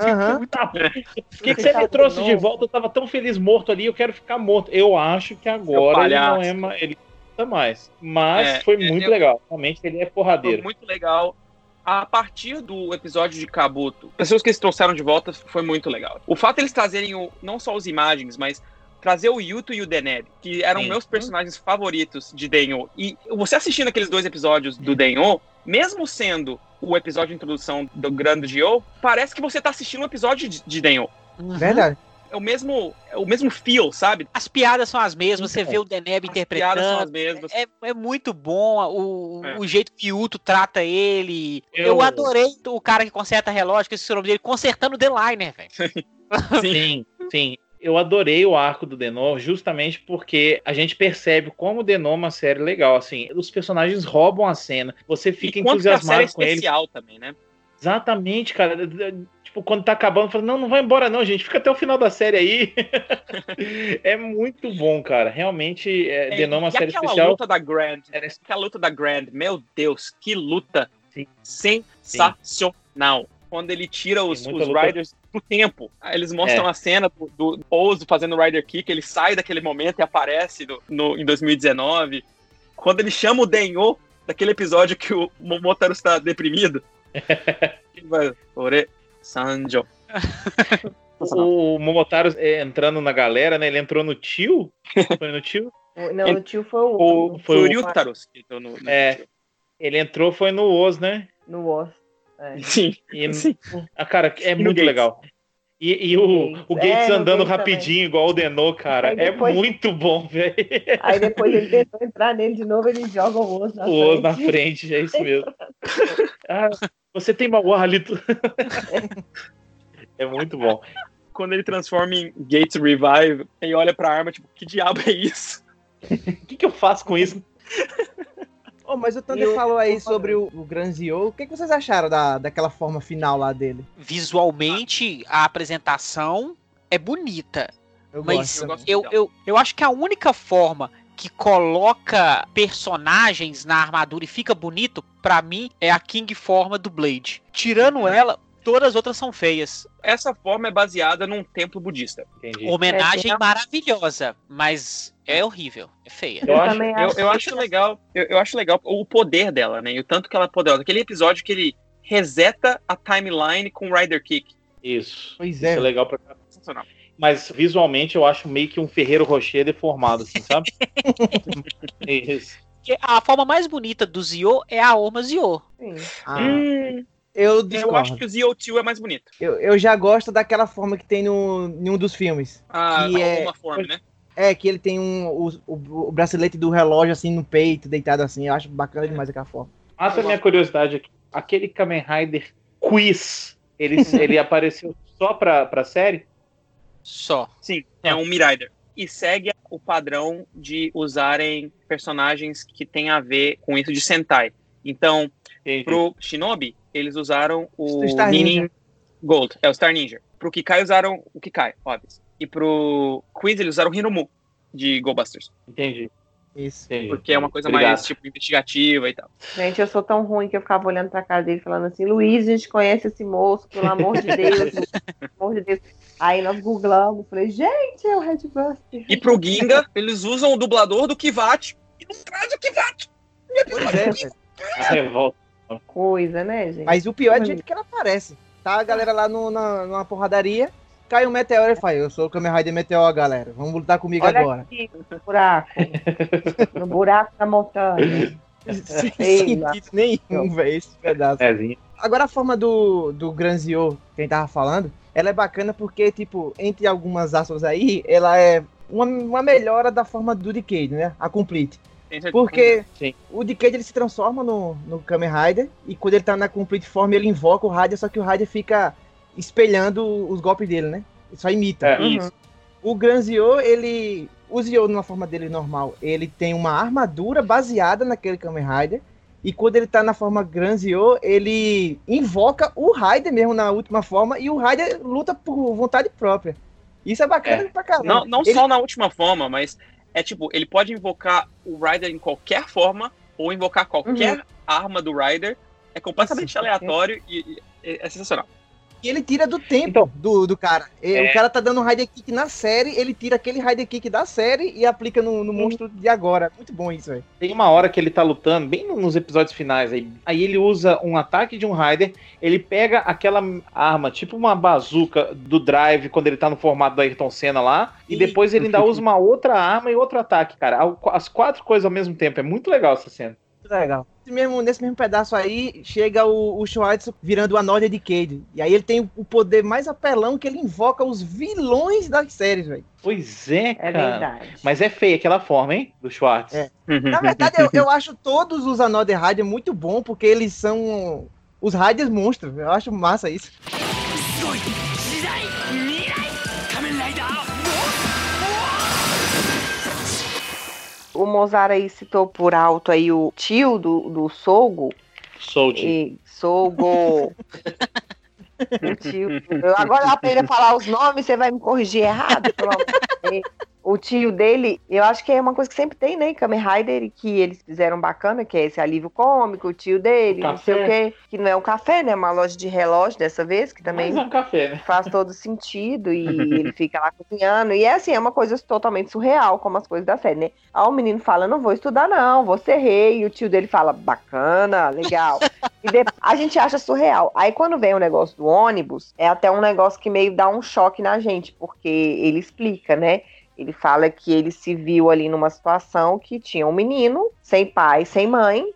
Aham. Tá, por que, que você me trouxe de volta? Eu tava tão feliz morto ali, eu quero ficar morto. Eu acho que agora ele não é mais. Ele não tá mais. Mas É, foi é, muito eu- legal. Realmente ele é Foi porradeiro. muito legal. A partir do episódio de Kabuto, pessoas que eles trouxeram de volta foi muito legal. O fato deles trazerem o, não só as imagens, mas trazer o Yuto e o Deneb, que eram Sim. meus personagens favoritos de Denyo. E você assistindo aqueles dois episódios do Denyo, mesmo sendo o episódio de introdução do Grande Gyo, parece que você tá assistindo um episódio de, de Denyo. Uhum. Verdade. É o mesmo, é o mesmo feel, sabe? As piadas são as mesmas, você Então, vê o Deneb As piadas são as interpretando. mesmas. É, é muito bom o, É. o jeito que o Uto trata ele. Eu... Eu- adorei o cara que conserta relógio, que esse é o nome dele, consertando o The Liner, velho. Sim, sim. Eu adorei o arco do Denor justamente porque a gente percebe como o Denor é uma série legal. Assim, os personagens roubam a cena. Você fica e quanto que a série é entusiasmado com eles. especial também, né? Exatamente, cara. Tipo, quando tá acabando, fala, não, não vai embora não, gente. Fica até o final da série aí. é muito bom, cara. Realmente, é, É, Denor é uma série aquela especial. luta da Grand, Era- aquela luta da Grand, meu Deus, que luta Sim. sensacional. Quando ele tira os, os. Riders do tempo. Eles mostram É. a cena do, do Ozo fazendo o Rider Kick, ele sai daquele momento e aparece no, no- em 2019. Quando ele chama o Denyo, daquele episódio que o Momotaro está deprimido. Ore, Sanjo. O Momotaro é, entrando na galera, né? Ele entrou no tio. Foi no tio? O- Não, o tio foi o, O- foi o- Furiutaros. que entrou no- no- É. Ele entrou, foi no Oz, né? no Oz. É. Sim. E, Sim. ah, cara, é no muito Gates. legal. E, e o, Gates. o Gates É, no andando Gates rapidinho, igual o Denô, cara. Aí depois- É muito bom, velho. Aí depois ele tentou entrar nele de novo, ele joga o Oz na O Oz na frente. frente, é isso mesmo. Ah, você tem mau hálito. É muito bom. Quando ele transforma em Gates Revive e olha pra arma, tipo, que diabo é isso? O que, que eu faço com isso? Oh, mas o Thunder falou aí sobre o, o Granzio. O que, que vocês acharam da, daquela forma final lá dele? Visualmente, a apresentação é bonita. Eu Mas gosto. eu gosto. eu, eu, eu acho que a única forma que coloca personagens na armadura e fica bonito, pra mim, é a King Forma do Blade. Tirando ela, todas as outras são feias. Essa forma é baseada num templo budista. Entendi. Homenagem É, maravilhosa, mas é horrível, é feia. Eu acho- também Eu, eu acho legal, eu, eu acho legal o poder dela, né? E o tanto que ela é poderosa. Aquele episódio que ele reseta a timeline com o Rider Kick. Isso. Pois Isso é. é legal pra. Sensacional. Mas visualmente eu acho meio que um Ferreiro Rocher deformado, assim, sabe? Isso. A forma mais bonita do Zio é a Orma Zio. Sim. Ah, Hum, eu eu acho que o ZO2 é mais bonito. Eu, eu já gosto daquela forma que tem no, em um dos filmes. Ah, Que é- uma forma, né? É, que ele tem um, o, o, o bracelete do relógio assim no peito, deitado assim. Eu acho bacana demais aquela forma. Mata a minha curiosidade aqui. Aquele Kamen Rider Quiz, ele, ele apareceu só pra, pra série? Só. Sim, é um Mirider. E segue o padrão de usarem personagens que tem a ver com isso de Sentai. Então, Entendi. pro Shinobi, eles usaram o Ninja. Gold, é o Star Ninja. Pro Kikai usaram o Kikai, óbvio. E pro Quiz eles usaram o Hinomu, de Go Busters. Entendi. Isso. entendi. Porque é uma coisa Obrigado. mais, tipo, investigativa e tal. Gente, eu sou tão ruim que eu ficava olhando pra cara dele falando assim, Luiz, a gente conhece esse moço, pelo amor de Deus, pelo amor de Deus. Aí nós googlamos, falei, gente, é o Red Buster. E pro Ginga, eles usam o dublador do Kivat e não traz o Kivat. Pois é, velho. Revolta. Coisa, né, gente? Mas o pior é do jeito que ela aparece. Tá a galera lá no, na, numa porradaria, cai um meteoro e fala, eu sou o Kamen Rider Meteor, galera. Vamos lutar comigo Olha agora. aqui, no buraco. no buraco da montanha. Sem sentido nenhum, velho, esse pedaço. Pezinho. Agora a forma do, do Granzio, que a gente tava falando, ela é bacana porque, tipo, entre algumas aspas aí, ela é uma, uma melhora da forma do Decade, né? A Complete. Porque Sim. o Decade ele se transforma no, no Kamen Rider e quando ele tá na Complete Form ele invoca o Rider, só que o Rider fica espelhando os golpes dele, né? Ele só imita. É. Isso. O Granzio, ele. O Zio, na forma dele normal, ele tem uma armadura baseada naquele Kamen Rider. E quando ele tá na forma Granzio, ele invoca o Rider mesmo na última forma. E o Rider luta por vontade própria. Isso é bacana É. pra caramba. Não, não Ele- só na última forma, mas é tipo, ele pode invocar o Rider em qualquer forma, ou invocar qualquer arma do Rider. É completamente Isso. aleatório e, e é sensacional. E ele tira do tempo Então- do, do cara. E É. O cara tá dando um Rider Kick na série, ele tira aquele Rider Kick da série e aplica no, no monstro de agora. Muito bom isso, velho. Tem uma hora que ele tá lutando, bem nos episódios finais aí. Aí ele usa um ataque de um Raider, ele pega aquela arma, tipo uma bazuca do Drive, quando ele tá no formato do Ayrton Senna lá, e Ih. depois ele ainda usa uma outra arma e outro ataque, cara. As quatro coisas ao mesmo tempo. É muito legal essa cena. Muito legal. Nesse mesmo, nesse mesmo pedaço aí, chega o, o Schwartz virando a Nordia de Cade. E aí ele tem o poder mais apelão que ele invoca os vilões das séries, velho. Pois é, É cara. verdade. Mas é feia aquela forma, hein? Do Schwartz. É. Na verdade, eu, eu acho todos os Another Rider muito bom, porque eles são os Riders monstros. Eu acho massa isso. O Mozart aí citou por alto aí o tio do, do Sogo. Sold. E Sogo. o tio. Eu agora aprendo a falar os nomes, você vai me corrigir errado, pelo amor de Deus. O tio dele, eu acho que é uma coisa que sempre tem, né? Kamen Rider, que eles fizeram bacana, que é esse alívio cômico, o tio dele, não sei o quê. Que não é um café, né? É uma loja de relógio dessa vez, que também Mas é um café, né? faz todo sentido e ele fica lá cozinhando. E é assim, é uma coisa totalmente surreal, como as coisas da série, né? Aí o menino fala, não vou estudar não, vou ser rei. E o tio dele fala, bacana, legal. e depois, a gente acha surreal. Aí quando vem o negócio do ônibus, é até um negócio que meio dá um choque na gente, porque ele explica, né? Ele fala que ele se viu ali numa situação que tinha um menino sem pai, sem mãe,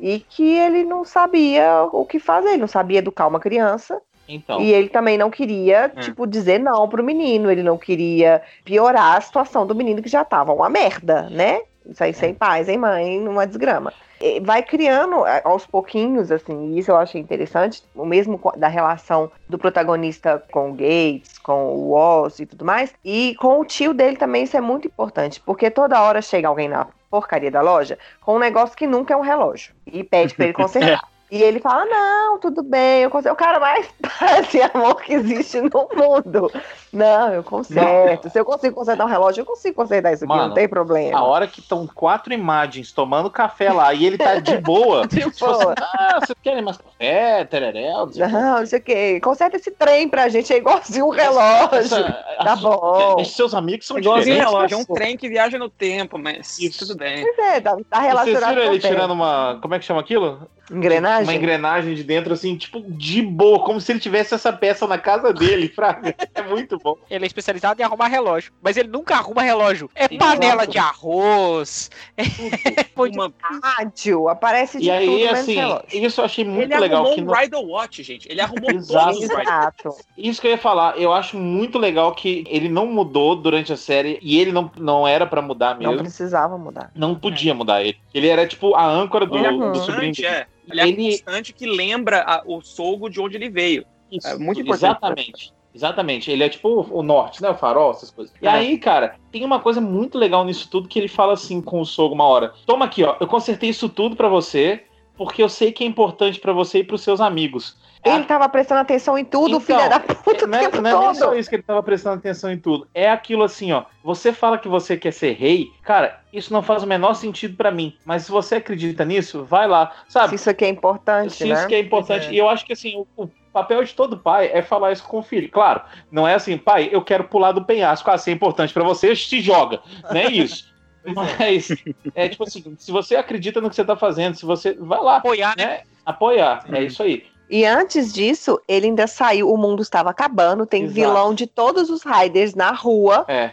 e que ele não sabia o que fazer, ele não sabia educar uma criança. Então. E ele também não queria, É. tipo, dizer não pro menino. Ele não queria piorar a situação do menino que já tava uma merda, né? Isso aí sem pai, sem mãe, numa desgrama. E Vai criando é, aos pouquinhos, assim, e isso eu achei interessante, o mesmo da relação do protagonista com o Gates, com o Oz e tudo mais, e com o tio dele também isso é muito importante, porque toda hora chega alguém na porcaria da loja com um negócio que nunca é um relógio, e pede pra ele consertar. E ele fala, não, tudo bem, eu conserto. O cara mais paz e amor que existe no mundo. Não, eu conserto. Se eu consigo consertar um relógio, eu consigo consertar isso aqui, Mano, não tem A problema. hora que estão quatro imagens tomando café lá e ele tá de boa. De tipo assim, boa. ah, vocês querem mais café, tereréu, não. Não, não sei o quê. Conserta esse trem pra gente, é igualzinho um relógio. Essa- Tá a- bom. Esses seus amigos são Igualzinho diferentes. relógio, é um trem que viaja no tempo, mas Isso. tudo bem. Pois é, tá, tá Vocês relacionado viram com ele tempo. tirando uma. Como é que chama aquilo? Engrenagem. Uma engrenagem de dentro, assim, tipo, de boa, como se ele tivesse essa peça na casa dele, Fraga. É muito bom. Ele é especializado em arrumar relógio. Mas ele nunca arruma relógio. É Sim, panela exato. de arroz. Foi de- Uma- Rádio, aparece de E aí, tudo assim, relógio. isso eu achei muito Ele legal. arrumou Que um no- Rider Watch, gente. Ele arrumou Exato. todos Exato. Isso que eu ia falar, eu acho muito legal que ele não mudou durante a série e ele não, não era pra mudar Não mesmo. precisava mudar. Não podia mudar ele. Ele era tipo a âncora do, Ele é Uhum. do sobrinho. é. Ele é Ele- constante que lembra a- o Sogo de onde ele veio. Isso, É muito importante. Exatamente. Exatamente. Ele é tipo o norte, né? O farol, essas coisas. E É. aí, cara, tem uma coisa muito legal nisso tudo que ele fala assim com o Sogo uma hora. Toma aqui, ó. Eu consertei isso tudo pra você, porque eu sei que é importante pra você e pros seus amigos. Ele tava prestando atenção em tudo, Então, filha da puta, o não, é, tempo não é nem só isso que ele tava prestando atenção em tudo. É aquilo assim, ó. Você fala que você quer ser rei, cara, isso não faz o menor sentido pra mim. Mas se você acredita nisso, vai lá. Sabe? Se isso aqui é importante, Se né? isso que é importante. É. E eu acho que assim, o, o papel de todo pai é falar isso com o filho. Claro, não é assim, pai, eu quero pular do penhasco. Ah, se é importante pra você, se joga. Não é isso. Mas é tipo assim, se você acredita no que você tá fazendo, se você. Vai lá, apoiar, né? né? Apoiar. É isso aí. E antes disso, ele ainda saiu, o mundo estava acabando, tem Exato. vilão de todos os Riders na rua, É.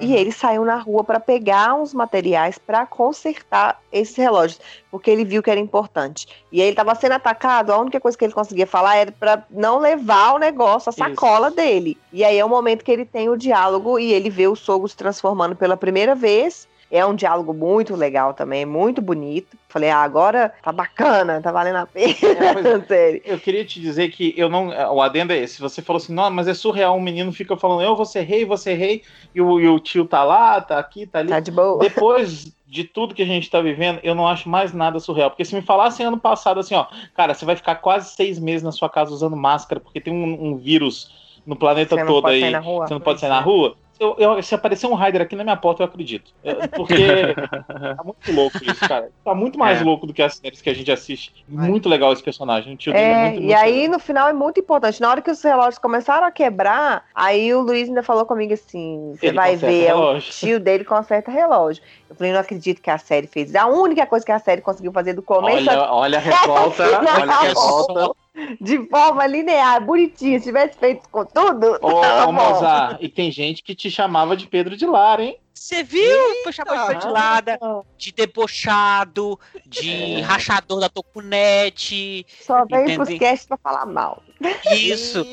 e ele saiu na rua para pegar uns materiais para consertar esses relógios, porque ele viu que era importante. E aí ele estava sendo atacado, a única coisa que ele conseguia falar era para não levar o negócio, a sacola dele. E aí é o momento que ele tem o diálogo e ele vê o Sogo se transformando pela primeira vez. É um diálogo muito legal também, muito bonito. Falei, ah, agora tá bacana, tá valendo a pena É, é. Eu queria te dizer que eu não. O adendo é esse. Você falou assim, não, mas é surreal. Um menino fica falando, eu vou ser rei, ser rei, e o, e o tio tá lá, tá aqui, tá ali. Tá de boa. Depois de tudo que a gente tá vivendo, eu não acho mais nada surreal. Porque se me falassem ano passado assim, ó, cara, você vai ficar quase seis meses na sua casa usando máscara, porque tem um, um vírus no planeta Você não todo pode aí. sair na rua? Você não pode sair na rua. Eu, eu- se aparecer um Raider aqui na minha porta, eu acredito. Porque tá muito louco isso, cara. Tá muito mais É. louco do que as séries que a gente assiste. Muito legal esse personagem. O tio dele é É, muito, e muito aí legal. no final é muito importante. Na hora que os relógios começaram a quebrar, aí o Luiz ainda falou comigo assim: você vai ver, é o tio dele conserta relógio. Eu falei, não acredito que a série fez. A única coisa que a série conseguiu fazer do começo Olha, olha a revolta. olha a revolta. De forma linear, bonitinha. Se tivesse feito com tudo. Ô, tava ô bom. Mozart, e tem gente que te chamava de Pedro de Lara, hein? Você viu? Foi chamado de ventilada, de debochado, de É. rachador da Tokunete. Só veio pros casts pra falar mal. Isso.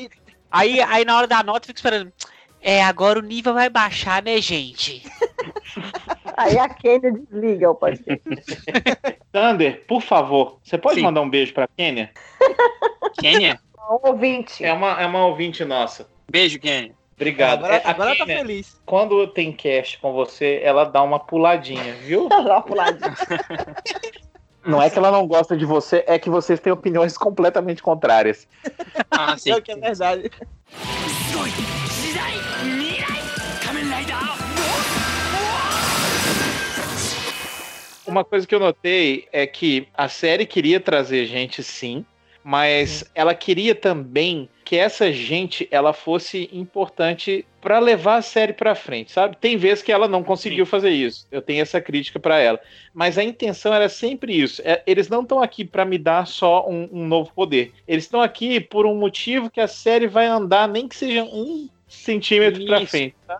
Aí, aí na hora da nota, eu fico esperando. É, agora o nível vai baixar, né, gente? Aí a Kênia desliga o podcast. Thunder, por favor, você pode Sim. mandar um beijo pra Kênia? Kênia? Um ouvinte. É uma, é uma ouvinte nossa. Beijo, Kênia. Obrigado. Agora, É, a agora tá Kênia, feliz. quando tem cast com você, ela dá uma puladinha, viu? Lá pro ladinho. Não é que ela não gosta de você, é que vocês têm opiniões completamente contrárias. Ah, sim. É o que é verdade. Uma coisa que eu notei é que a série queria trazer gente, sim, mas ela queria também que essa gente ela fosse importante pra levar a série pra frente, sabe? Tem vezes que ela não conseguiu fazer isso. Eu tenho essa crítica pra ela, mas a intenção era sempre isso. É, eles não estão aqui pra me dar só um, um novo poder. Eles estão aqui por um motivo que a série vai andar nem que seja um centímetro Isso. frente. Tá?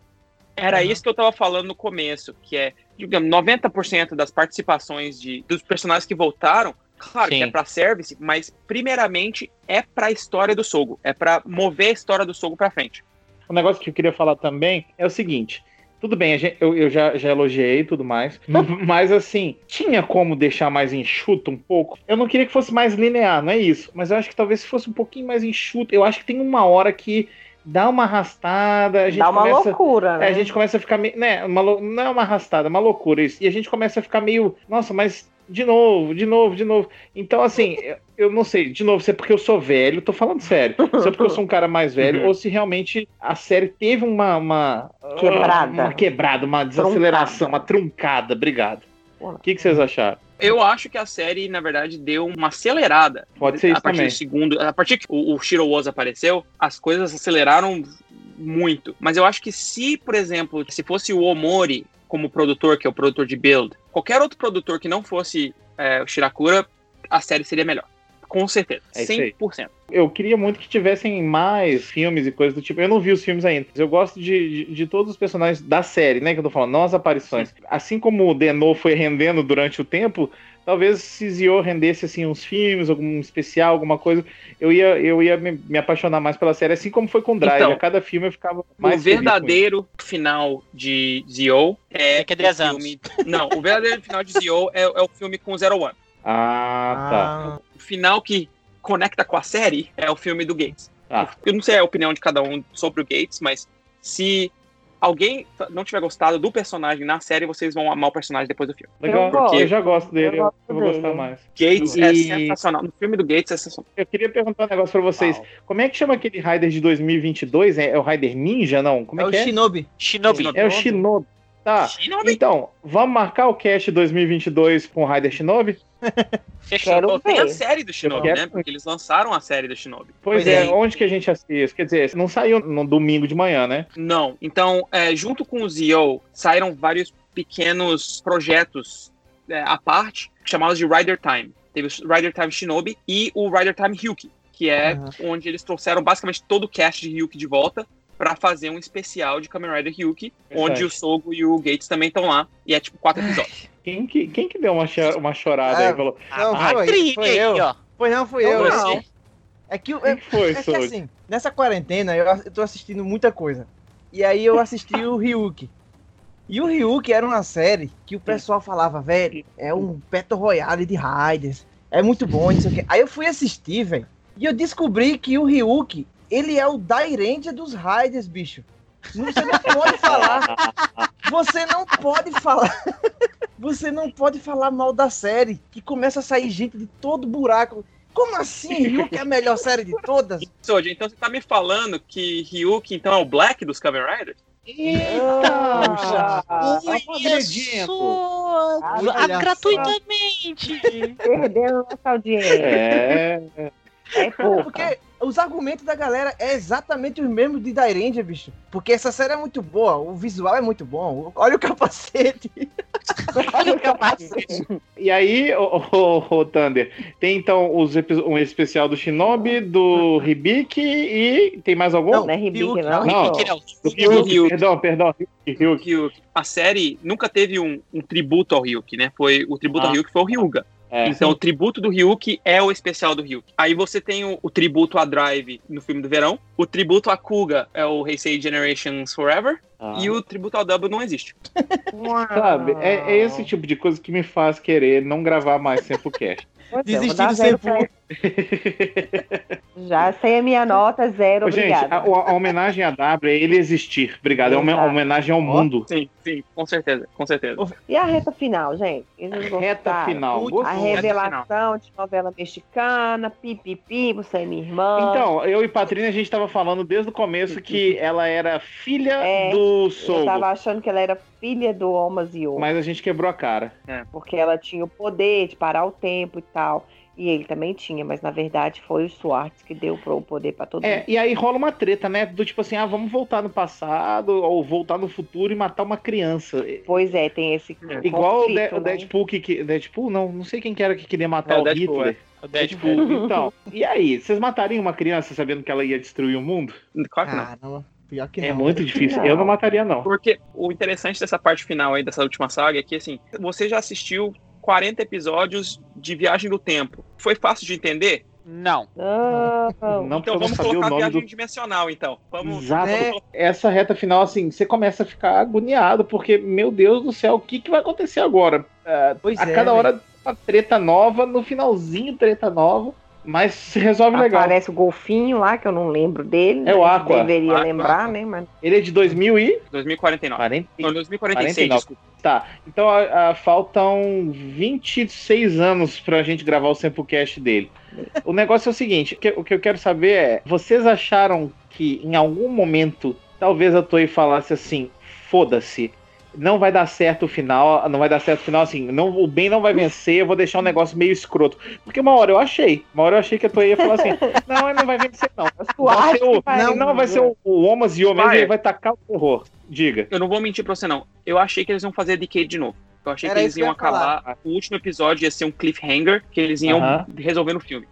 Era isso que eu tava falando no começo, que é, digamos, 90% das participações de, dos personagens que voltaram, claro Sim. que é pra service, mas primeiramente é pra história do Sogo, é pra mover a história do Sogo pra frente. Um negócio que eu queria falar também é o seguinte. Tudo bem, gente- eu, eu já, já elogiei e tudo mais, mas assim, tinha como deixar mais enxuto um pouco? Eu não queria que fosse mais linear, não é isso, mas eu acho que talvez se fosse um pouquinho mais enxuto, eu acho que tem uma hora que dá uma arrastada, a gente Dá uma começa... loucura, É, né? a gente começa a ficar meio. Né, uma não é uma arrastada, é uma loucura isso. E a gente começa a ficar meio. Nossa, mas de novo, de novo, de novo. Então, assim, eu, não sei, de novo, se é porque eu sou velho, tô falando sério. Se é porque eu sou um cara mais velho, Uhum. ou se realmente a série teve uma. uma Quebrada. Uma quebrada, uma desaceleração, uma truncada. Obrigado. O que, que vocês acharam? Eu acho que a série, na verdade, deu uma acelerada. Pode ser isso a partir também. do segundo. A partir que o, o Shiro Oz apareceu, as coisas aceleraram muito. Mas eu acho que se, por exemplo, se fosse o Omori como produtor, que é o produtor de Build, qualquer outro produtor que não fosse é, o Shirakura, a série seria melhor. Com certeza. É isso aí. 100%. Eu queria muito que tivessem mais filmes e coisas do tipo. Eu não vi os filmes ainda. Eu gosto de, de, de todos os personagens da série, né? Que eu tô falando, não as aparições. Assim como o Denô foi rendendo durante o tempo, talvez se Zio rendesse assim uns filmes, algum especial, alguma coisa, eu ia, eu ia me, me apaixonar mais pela série, assim como foi com Drive. Então, a cada filme eu ficava O mais feliz com isso. verdadeiro final de Zio é. Daqui a 10 o anos. filme... Não, o verdadeiro final de Zio é, é o filme com Zero One. Ah, tá. O final que conecta com a série é o filme do Gates. Ah. Eu não sei a opinião de cada um sobre o Gates, mas se alguém não tiver gostado do personagem na série, vocês vão amar o personagem depois do filme. Legal, Eu gosto. eu já gosto dele, Eu gosto eu vou dele. gostar mais. Gates E- é sensacional. No filme do Gates é sensacional. Eu queria perguntar um negócio pra vocês. Como é que chama aquele Rider de 2022? É, é o Rider Ninja, não? Como É é, o que é? Shinobi. Shinobi. Shinobi. É o Shinobi. Tá. Shinobi. Então, vamos marcar o cast 2022 com o Rider Shinobi? Fechou. Quero tem a série do Shinobi, quero- né? Porque eles lançaram a série do Shinobi. Pois, Pois é, é. onde que a gente assiste? Quer dizer, não saiu no domingo de manhã, né? Não. Então, é, junto com o Zio, saíram vários pequenos projetos é, à parte, chamados de Rider Time. Teve o Rider Time Shinobi e o Rider Time Hyuki, que é Aham. onde eles trouxeram basicamente todo o cast de Hyuki de volta pra fazer um especial de Kamen Rider Hyuki, Verdade. onde o Sogo e o Gates também estão lá, e é tipo quatro episódios. Quem que, quem que deu uma, uma chorada aí Ah, falou? Não, Ah, foi, foi eu. ó. Foi não, fui eu. não. É que, que foi, é que assim, nessa quarentena eu, eu tô assistindo muita coisa. E aí eu assisti o Ryuki. E o Ryuki era uma série que o pessoal falava, velho, é um Battle Royale de Raiders. É muito bom, não sei o quê. Aí eu fui assistir, velho. E eu descobri que o Ryuki, ele é o Dairendia dos Raiders, bicho. Você não pode falar. Você não pode falar. Você não pode falar mal da série. Que começa a sair gente de todo buraco. Como assim? Ryuk é a melhor série de todas? Soji, então você tá me falando que Ryuk então é o Black dos Kamen Riders? Eita! Isso! Olha Ah, só. gratuitamente! Perdeu nossa audiência. É. É. Porque os argumentos da galera é exatamente os mesmos de Dairendia, bicho. Porque essa série é muito boa, o visual é muito bom. Olha o capacete. Olha o capacete. E aí, o, o, o Thunder, tem então os um especial do Shinobi, do Hibiki e tem mais algum? Não, Não é Ribique, Ryuk, não. não. Que não. do Ryuki, Ryuki. perdão, perdão. Ryuk. A série nunca teve um, um tributo ao Ryuk, né? Foi, o tributo Ah. ao Ryuk foi o Ryuga. É. Então, o tributo do Ryuk é o especial do Ryuk. Aí você tem o, o tributo a Drive no filme do verão. O tributo a Kuga é o Heisei Generations Forever. Ah. E o tributo ao Double não existe. Sabe, é, é esse tipo de coisa que me faz querer não gravar mais é, vou Desistir do pra- Já sei a minha nota, zero, Ô, Gente, a, a homenagem a W é ele existir. Obrigado. É uma homenagem ao mundo. Sim, sim, com certeza, com certeza. E a reta final, gente? Reta final. A revelação de novela mexicana, pipipi, você é minha irmã. Então, eu e Patrícia, a gente tava falando desde o começo que ela era filha É, do eu Sogo. tava achando que ela era filha do Omazio, Mas a gente quebrou a cara. porque ela tinha o poder de parar o tempo e tal. E ele também tinha, mas na verdade foi o Swartz que deu o poder pra todo É, mundo. e aí rola uma treta, né? Do tipo assim, ah, vamos voltar no passado ou voltar no futuro e matar uma criança. Pois é, tem esse Igual o, né? Deadpool que, que. Deadpool, não, não sei quem que era que queria matar É, o o, Deadpool, Hitler. O Deadpool. Deadpool. Então, e aí? Vocês matariam uma criança sabendo que ela ia destruir o mundo? Claro que não. Caramba, pior que É não. muito difícil. Não. Eu não mataria, não. Porque o interessante dessa parte final aí, dessa última saga, é que, assim, você já assistiu 40 episódios de Viagem do Tempo. Foi fácil de entender? Não. Não, Não, Então vamos sabia o colocar nome viagem do. dimensional, então. Vamos. Exato. É. Essa reta final, assim, você começa a ficar agoniado, porque, meu Deus do céu, o que, que vai acontecer agora? Pois a é, cada velho. hora uma treta nova, no finalzinho treta nova, mas se resolve legal. Aparece o golfinho lá, que eu não lembro dele. É o mas Aqua. Deveria Aqua, lembrar, Aqua. né? Mas Ele é de 2040. 2049. Não, 2046, 49. desculpa. Tá, então a- a- faltam 26 anos pra gente gravar o Samplecast dele. O negócio é o seguinte, o que, o que eu quero saber é, vocês acharam que em algum momento, talvez a Toei falasse assim, foda-se, não vai dar certo o final, não vai dar certo o final, assim, não, o bem não vai vencer, eu vou deixar um negócio meio escroto. Porque uma hora eu achei, uma hora eu achei que a Toei ia falar assim, não, ele não vai vencer não. Vai ser o, que vai- não, não, vai ser o, o Omas e o Vai. ele vai tacar o terror. Diga. Eu não vou mentir pra você, não. Eu achei que eles iam fazer Decade de novo. Eu achei Era que eles iam ia falar. acabar. O último episódio ia ser um cliffhanger que eles iam Aham. resolver no filme.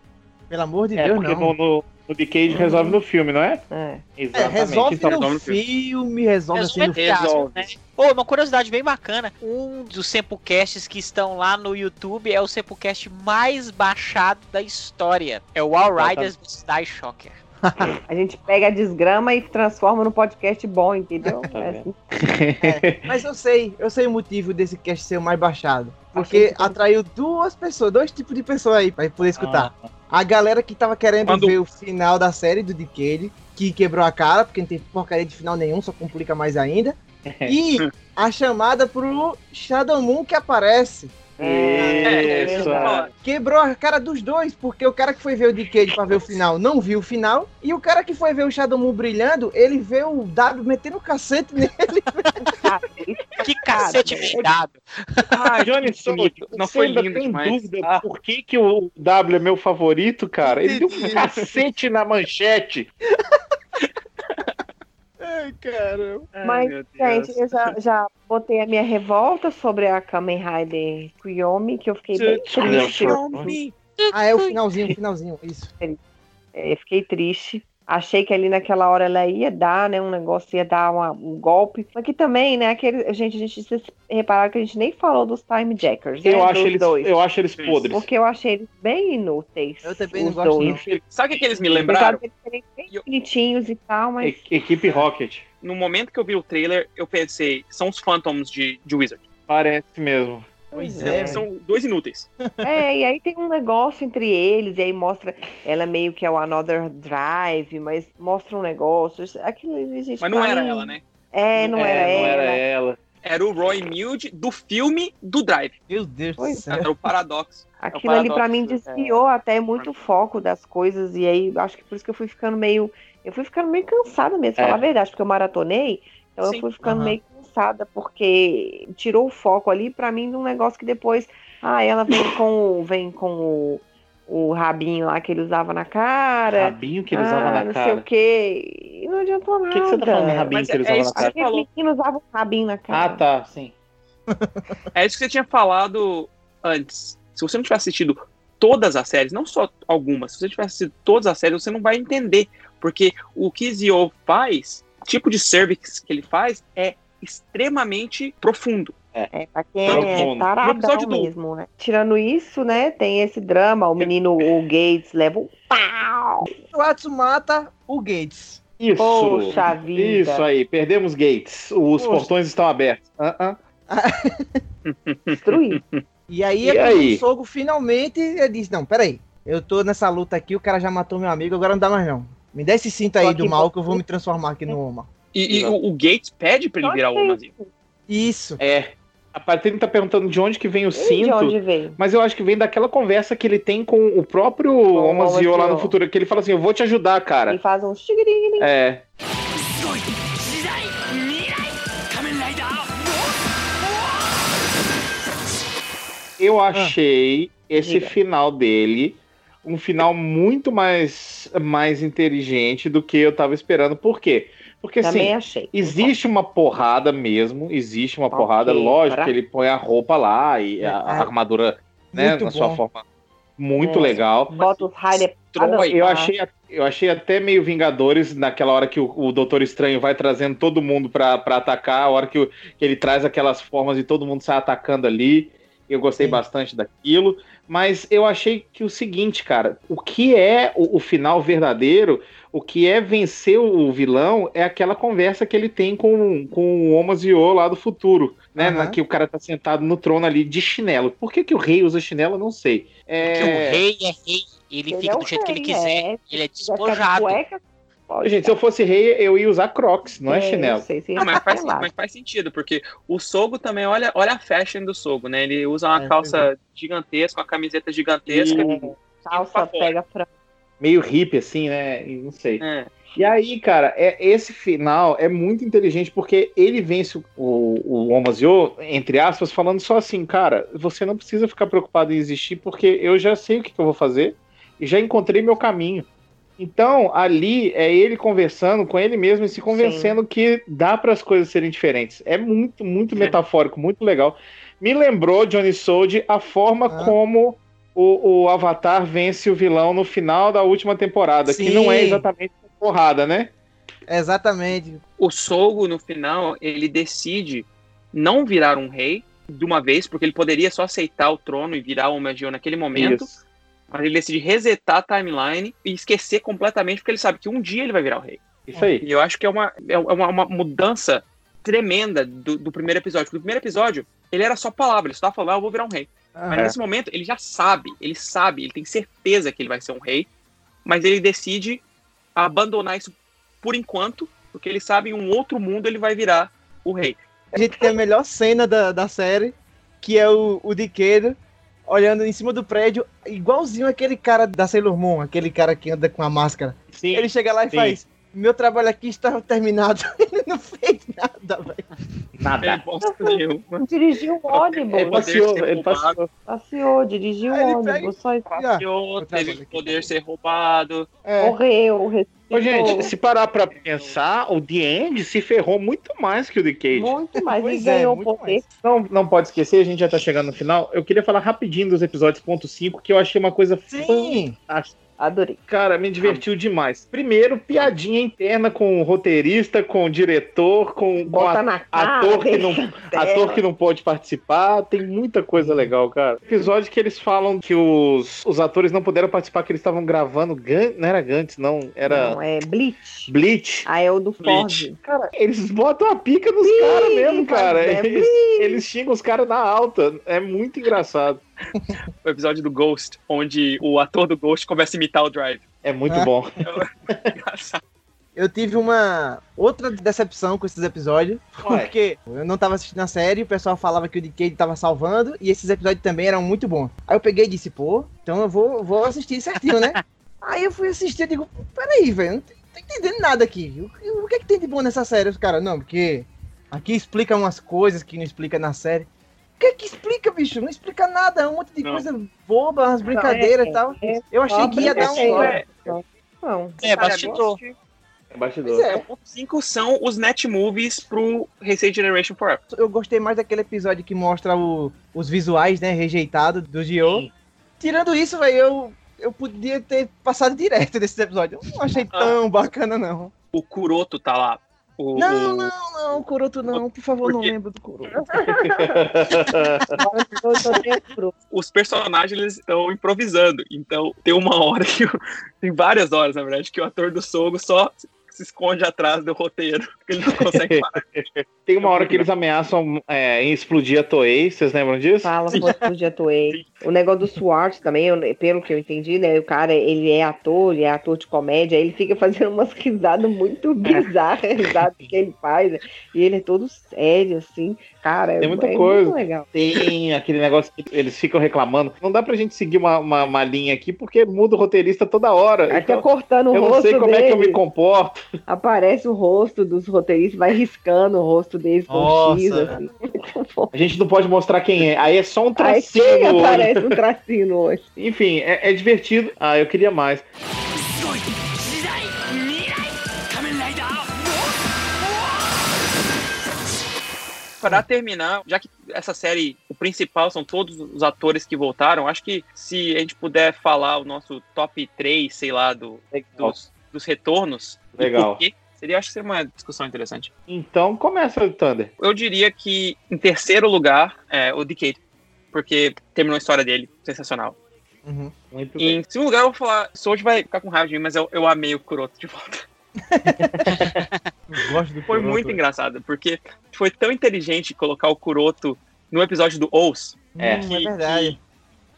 Pelo amor de É, Deus, não. no, no, no Decade resolve no filme, não é? É. É, resolve Então, no resolve no filme, resolve assim Resume no filme. Resolve. né? Ô, uma curiosidade bem bacana. Um dos Sempocasts que estão lá no YouTube é o Sempocast mais baixado da história. É o All Riders vs Die Shocker. A gente pega a desgrama e transforma num podcast bom, entendeu? Tá É assim. Mas eu sei, eu sei o motivo desse cast ser o mais baixado. Porque atraiu duas pessoas, dois tipos de pessoas aí pra poder escutar. Ah. A galera que tava querendo Quando- ver o final da série do Decade, que quebrou a cara, porque não tem porcaria de final nenhum, só complica mais ainda. E a chamada pro Shadow Moon que aparece. É, Isso, é. Quebrou a cara dos dois, porque o cara que foi ver o Decade pra ver o final não viu o final. E o cara que foi ver o Shadow Moon brilhando, ele vê o W metendo o cacete nele. Ah, Que cacete fechado. Ah, Johnny Não foi lindo tem demais. dúvida Ah. por que, que o W é meu favorito, cara? Ele deu um cacete na manchete. Ai, caramba. Mas, Deus. Gente, eu já, já botei a minha revolta sobre a Kamen Rider Kuyomi, que eu fiquei bem triste. Ah, é o finalzinho, o finalzinho, isso. É, eu fiquei triste. Achei que ali naquela hora ela ia dar, né? Um negócio ia dar uma- um golpe. Mas que também, né? Aquele, gente, a gente vocês repararam que a gente nem falou dos Time Jackers, né? Eu acho, dos eles, dois. eu acho eles podres. Porque eu achei eles bem inúteis. Eu também não os gosto, dois. não. Sabe o que, que eles me lembraram? deles serem bem eu- bonitinhos e tal, mas. E- Equipe Rocket. No momento que eu vi o trailer, eu pensei, são os Phantoms de, de Wizard. Parece mesmo. Pois É. é. São dois inúteis. É, e aí tem um negócio entre eles, e aí mostra ela meio que é o Another Drive, mas mostra um negócio. Aquilo, gente, Mas não era ela, né? É, não É, era não ela. era ela. era o Roy Milde do filme do Drive. Meu Deus do céu. Era o paradoxo. Aquilo ali pra mim paradoxo, desviou até muito o foco das coisas. E aí, acho que por isso que eu fui ficando meio. Eu fui ficando meio cansada mesmo, É. falar a verdade, porque eu maratonei. Então Sim. eu fui ficando Aham. meio cansada, porque tirou o foco ali pra mim de um negócio que depois. Ah, ela vem com, o- vem com o, o rabinho lá que ele usava na cara. Rabinho que ele ah, usava na não sei cara. o quê. E não adiantou O nada. que, que você tá falando de rabinho Mas que ele é usava na cara? Aquele falou. menino usava um rabinho na cara. Ah, tá, sim. É isso que você tinha falado antes. Se você não tiver assistido todas as séries, não só algumas, se você tiver assistido todas as séries, você não vai entender. Porque o que Zio faz, o tipo de service que ele faz, é extremamente profundo. É, pra quem Profundo. é taradão mesmo, né? Tirando isso, né, tem esse drama, o menino, o Gates, leva um pau. O Atsumata, o Gates. Isso. Poxa vida. Isso aí, perdemos gates. Os Poxa. portões estão abertos. Ah, ah. Destruir. E aí, E é quando aí? o Sogo finalmente ele disse: Não, peraí, eu tô nessa luta aqui, o cara já matou meu amigo, agora não dá mais não. Me dá esse cinto aí do mal que eu vou me transformar aqui no Oma. E, e o, o Gates pede pra ele virar o Omazinho. Isso. É. A Patrícia tá perguntando de onde que vem o E de cinto. onde veio? Mas eu acho que vem daquela conversa que ele tem com o próprio o Omazio lá no futuro, que ele fala assim, eu vou te ajudar, Ele cara. faz um xigrinho. É. Eu achei esse Diga. final dele um final muito mais, mais inteligente do que eu tava esperando. Por quê? Porque Também assim, achei. Existe uma porrada mesmo, existe uma Ok, porrada, lógico pra- que ele põe a roupa lá e a, a É. armadura, né, Muito na sua bom. forma muito É. legal. Bota os Destrói. Eu achei, eu achei até meio Vingadores naquela hora que o, o Doutor Estranho vai trazendo todo mundo pra, pra atacar, a hora que, o- que ele traz aquelas formas e todo mundo sai atacando ali. Eu gostei Sim. bastante daquilo. Mas eu achei que o seguinte, cara, o que é o, o final verdadeiro, o que é vencer o vilão, é aquela conversa que ele tem com, com o Omazio lá do futuro, né? Na- que o cara tá sentado no trono ali de chinelo. Por que, que o rei usa chinelo? Eu não sei. É... Porque o rei é rei, ele, Ele fica é do jeito que ele rei, quiser. é. Ele é despojado. cueca, pode Gente, se eu fosse rei, eu ia usar crocs, não é, chinelo. eu sei, Não, mas, ficar faz, mas faz sentido, porque o Sogo também, olha, olha a fashion do Sogo, né? Ele usa uma É, calça gigantesca, uma camiseta gigantesca. E- É, calça pra fora. pega frango. Meio hippie, assim, né? Não sei. É. E aí, cara, é, esse final é muito inteligente porque ele vence o, o Omazio, entre aspas, falando só assim, cara, você não precisa ficar preocupado em existir porque eu já sei o que, que eu vou fazer e já encontrei meu caminho. Então, ali é ele conversando com ele mesmo e se convencendo que dá para as coisas serem diferentes. É muito, muito Sim. metafórico, muito legal. Me lembrou, Johnny Sold, a forma Ah. como o, o Avatar vence o vilão no final da última temporada, que Sim. não é exatamente porrada, né? Exatamente. O Sogo, no final, ele decide não virar um rei de uma vez, porque ele poderia só aceitar o trono e virar o Magio naquele momento. Isso. Mas ele decide resetar a timeline e esquecer completamente, porque ele sabe que um dia ele vai virar o rei. Isso aí. E eu acho que é uma, é uma, uma mudança tremenda do, do primeiro episódio. Porque o primeiro episódio, ele era só palavra, ele só tava falando, ah, eu vou virar um rei. Mas É. nesse momento, ele já sabe, ele sabe, ele tem certeza que ele vai ser um rei, mas ele decide abandonar isso por enquanto, porque ele sabe em um outro mundo ele vai virar o rei. A gente tem a melhor cena da, da série, que é o, o Diqueiro olhando em cima do prédio, igualzinho aquele cara da Sailor Moon, aquele cara que anda com a máscara. Sim. Ele chega lá e Sim. faz: Meu trabalho aqui está terminado. Ele não fez nada, velho. Ele Nada. construiu. Dirigiu um ônibus. Ele passeou, ele passeou. Passeou, dirigiu ele um pega ônibus. Só isso. Passeou, teve aqui. poder ser roubado. É, Morreu, ressuscitou. Ô, gente, se parar pra pensar, o The End se ferrou muito mais que o The Cage. Muito mais. Pois e é, ganhou poder. Não, não pode esquecer, a gente já tá chegando no final. Eu queria falar rapidinho dos episódios ponto 5, que eu achei uma coisa sim. fantástica. Adorei. Cara, me divertiu demais. Primeiro, piadinha interna com o roteirista, com o diretor, com, com a- cara. ator que não- ator que não pode participar. Tem muita coisa legal, cara. Episódio que eles falam que os, os atores não puderam participar, que eles estavam gravando. Gan- não era Gantz, não. Era Não, é Bleach. Bleach. Ah, é o do Bleach. Ford. Cara, eles botam a pica nos caras mesmo, cara. é Eles, eles xingam os caras na alta. É muito engraçado. O episódio do Ghost, onde o ator do Ghost começa a imitar o Drive. É muito Ah. bom. Engraçado. eu tive uma outra decepção com esses episódios, Ué. porque eu não tava assistindo a série, o pessoal falava que o Decade tava salvando, e esses episódios também eram muito bons. Aí eu peguei e disse, pô, então eu vou, vou assistir certinho, né? Aí eu fui assistir e digo, peraí, velho, não tô tô entendendo nada aqui. O, o que é que tem de bom nessa série? Os caras, não, porque aqui explica umas coisas que não explica na série. O que é que explica, bicho? Não explica nada, é um monte de Não. coisa boba, umas brincadeiras e tal. é Eu achei que ia dar um. Não. É, bastidor. É bastidor. É, O 5 são os net movies pro Heisei Generation Forever. eu gostei mais daquele episódio que mostra o- os visuais, né, rejeitados do Gio. Sim. Tirando isso, velho, eu, eu podia ter passado direto desse episódio. Eu não achei tão bacana, não. O Kuroto tá lá. O, Não, o- não, não, Kuroto não. Por favor, não Porque- lembro do. Eu dentro. Os personagens eles estão improvisando. Então tem uma hora que. o- Tem várias horas, na verdade, que o ator do Sogo só se esconde atrás do roteiro. Porque ele não consegue parar. Tem uma hora que eles ameaçam é, em explodir a Toei, vocês lembram disso? Fala quantos dia atuei. O negócio do SWAT também, eu- pelo que eu entendi, né? O cara, ele é ator, ele é ator de comédia, aí ele fica fazendo umas risadas muito bizarras, risadas que ele faz, né? e ele é todo sério, assim. Cara, é, Tem muita é coisa. muito legal. Tem aquele negócio que eles ficam reclamando. Não dá pra gente seguir uma, uma, uma linha aqui porque muda o roteirista toda hora. Até Então, cortando o eu não rosto sei como é que eu me comporto. aparece o rosto dos roteiristas, vai riscando o rosto deles com Nossa. X, assim. A gente não pode mostrar quem é. Aí é só um Aí tracinho. chega, no olho. Aparece um tracinho olho. Enfim, é, é divertido. Ah, eu queria mais. Pra terminar, já que essa série, o principal são todos os atores que voltaram, acho que se a gente puder falar o nosso top 3, sei lá, do, dos, dos retornos. Legal. Seria, acho que seria uma discussão interessante. Então começa, Thunder. Eu diria que, em terceiro lugar, é o Decade. Porque terminou a história dele, sensacional. Uhum. Muito E bem. em segundo lugar, eu vou falar. Soji vai ficar com raiva de mim, mas eu, eu amei o Kuroto de volta. Eu gosto do Foi muito engraçado, porque foi tão inteligente colocar o Kuroto no episódio do Ous. É. Que- é verdade.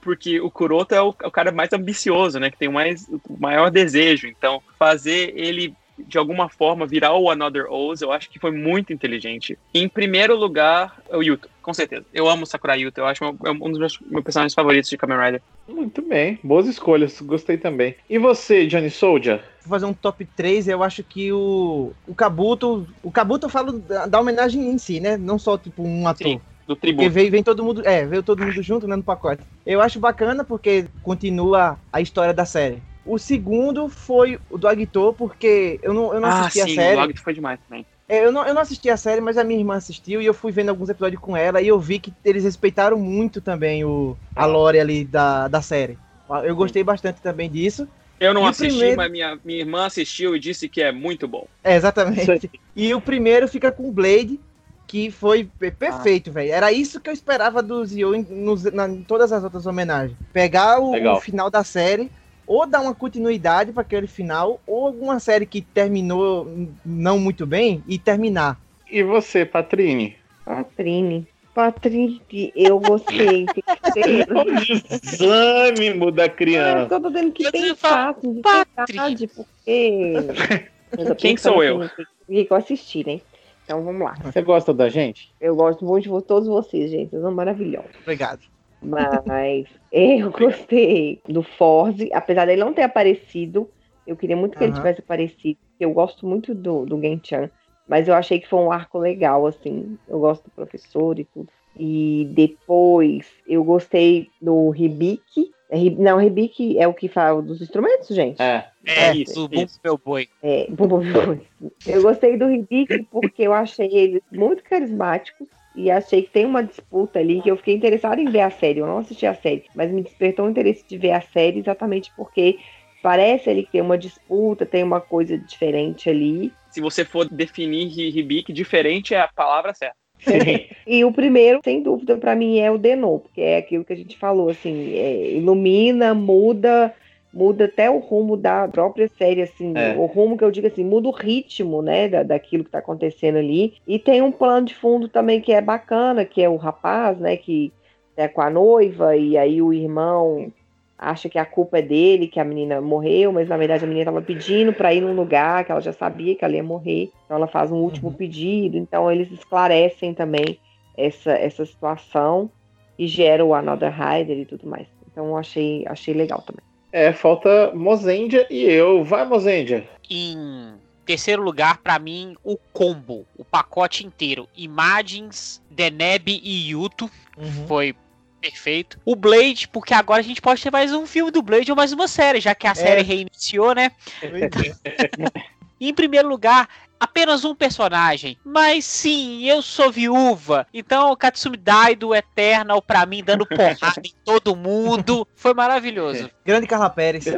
porque o Kuroto é o, é o cara mais ambicioso, né? Que tem o, mais, o maior desejo. Então, fazer ele, de alguma forma, virar o Another Oz, eu acho que foi muito inteligente. Em primeiro lugar, é o Yuto, com certeza. Eu amo Sakura Yuto, eu acho meu- é um dos meus, meus personagens favoritos de Kamen Rider. Muito bem. Boas escolhas. Gostei também. E você, Johnny Soldier? Vou fazer um top 3, eu acho que o, o Kabuto. O Kabuto eu falo da, da homenagem em si, né? Não só tipo um ator. Sim, Do Porque tributo. veio, vem todo mundo. É, veio todo mundo junto né, no pacote. Eu acho bacana porque continua a história da série. O segundo foi o do Agito, porque eu não, eu não ah, assisti sim, a série. o Logito foi demais também. É, eu, não, eu não assisti a série, mas a minha irmã assistiu e eu fui vendo alguns episódios com ela e eu vi que eles respeitaram muito também o, a lore ali da, da série. Eu gostei bastante também disso. Eu não E assisti, primeiro- mas minha, minha irmã assistiu e disse que é muito bom. É, exatamente. E o primeiro fica com o Blade, que foi pe- perfeito, velho. Era isso que eu esperava do Zio em, nos- na- em todas as outras homenagens. Pegar o, o final da série, ou dar uma continuidade para aquele final, ou alguma série que terminou não muito bem e terminar. E você, Patrine? Patrine. Patrine, eu gostei. O desânimo da criança. eu tô tendo que Eu pensar, falo, assim, de Patrick. verdade, porque... Eu Quem sou eu? assim, O que que eu assisti, né? Então vamos lá. Você gosta da gente? Eu gosto muito de todos vocês, gente. Vocês são maravilhosos. Obrigado. Mas eu gostei do Forze, apesar dele não ter aparecido. Eu queria muito que ele Aham. tivesse aparecido. porque Eu gosto muito do, do Gen-chan. Mas eu achei que foi um arco legal, assim. Eu gosto do professor e tudo. E depois eu gostei do Hibiki. É, não, Hibiki é o que fala dos instrumentos, gente. É. É, É, isso, isso. Meu Boi. É, bom, bom, bom. eu gostei do Hibiki porque eu achei eles muito carismáticos e achei que tem uma disputa ali que eu fiquei interessada em ver a série. Eu não assisti a série, mas me despertou o interesse de ver a série exatamente porque parece ali que tem uma disputa, tem uma coisa diferente ali. Se você for definir Hibiki, diferente é a palavra certa. Sim. E o primeiro, sem dúvida, pra mim é o Denon, porque é aquilo que a gente falou, assim, é, ilumina, muda, muda até o rumo da própria série, assim, É. o rumo que eu digo assim, muda o ritmo, né, da, daquilo que tá acontecendo ali. E tem um plano de fundo também que é bacana, que é o rapaz, né, que é com a noiva, e aí o irmão acha que a culpa é dele, que a menina morreu, mas na verdade a menina estava pedindo para ir num lugar que ela já sabia que ela ia morrer. Então ela faz um último uhum. pedido. Então eles esclarecem também essa, essa situação e gera o Another Rider e tudo mais. Então achei, achei legal também. É, falta Mozendia e eu. Vai, Mozendia. Em terceiro lugar, para mim, o combo, o pacote inteiro. Imagens, Deneb e Yuto. Uhum. Foi perfeito. O Blade, porque agora a gente pode ter mais um filme do Blade ou mais uma série, já que a é. série reiniciou, né? em primeiro lugar, apenas um personagem. Mas sim, eu sou viúva. Então, Katsumi Dai do Eternal, pra mim, dando porrada em todo mundo. Foi maravilhoso. Grande Carla Pérez.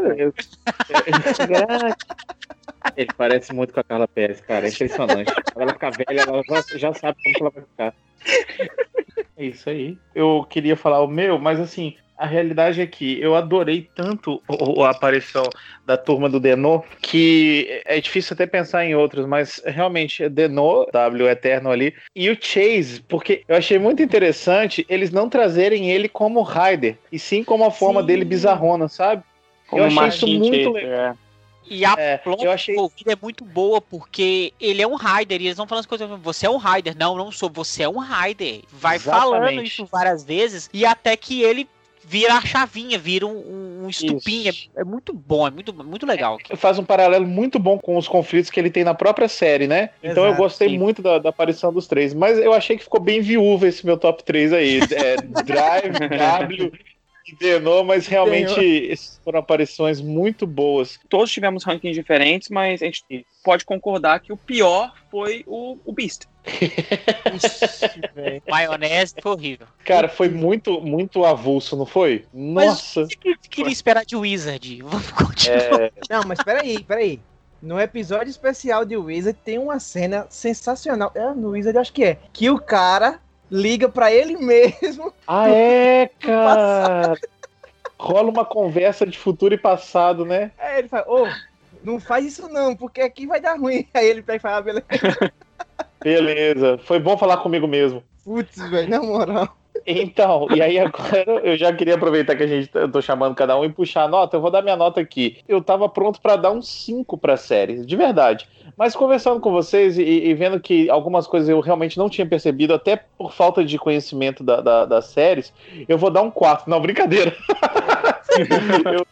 Ele parece muito com a Carla Pérez, cara. É impressionante. Ela fica velha, ela já, já sabe como ela vai ficar. É isso aí. Eu queria falar o meu, mas assim, a realidade é que eu adorei tanto a aparição da turma do Denô que é difícil até pensar em outros, mas realmente Denô, W Eterno ali, e o Chase, porque eu achei muito interessante eles não trazerem ele como Raider, e sim como a forma sim. dele bizarrona, sabe? Como eu achei isso muito legal. É. E a é, plot achei... envolvida é muito boa, porque ele é um Raider, e eles vão falando as coisas, você é um Raider. Não, não sou, você é um Raider. Vai Exatamente. falando isso várias vezes, e até que ele vira a chavinha, vira um, um estupinha. É, é, muito bom, é muito, muito legal. É, faz um paralelo muito bom com os conflitos que ele tem na própria série, né? Exato, então eu gostei sim. muito da, da, aparição dos três. Mas eu achei que ficou bem viúva esse meu top 3 aí. É, Drive, W Denou, mas realmente foram aparições muito boas. Todos tivemos rankings diferentes, mas a gente pode concordar que o pior foi o, o Beast. Maionese foi horrível. Cara, foi muito, muito avulso, não foi? Nossa. Mas o que queria esperar de Wizard? Vamos continuar. É... Não, mas peraí, peraí. No episódio especial de Wizard tem uma cena sensacional. É, no Wizard acho que é. Que o cara liga para ele mesmo. Ah, é, cara! Rola uma conversa de futuro e passado, né? É, ele fala, ô, oh, não faz isso não, porque aqui vai dar ruim. Aí ele pega e fala, ah, beleza. beleza, foi bom falar comigo mesmo. Putz, velho, na moral. Então, e aí agora eu já queria aproveitar que a gente eu tô chamando cada um e puxar a nota. Eu vou dar minha nota aqui. Eu tava pronto para dar um 5 pra série, de verdade. Mas conversando com vocês e, e, vendo que algumas coisas eu realmente não tinha percebido, até por falta de conhecimento da, da, das séries, eu vou dar um 4. Não, brincadeira. eu,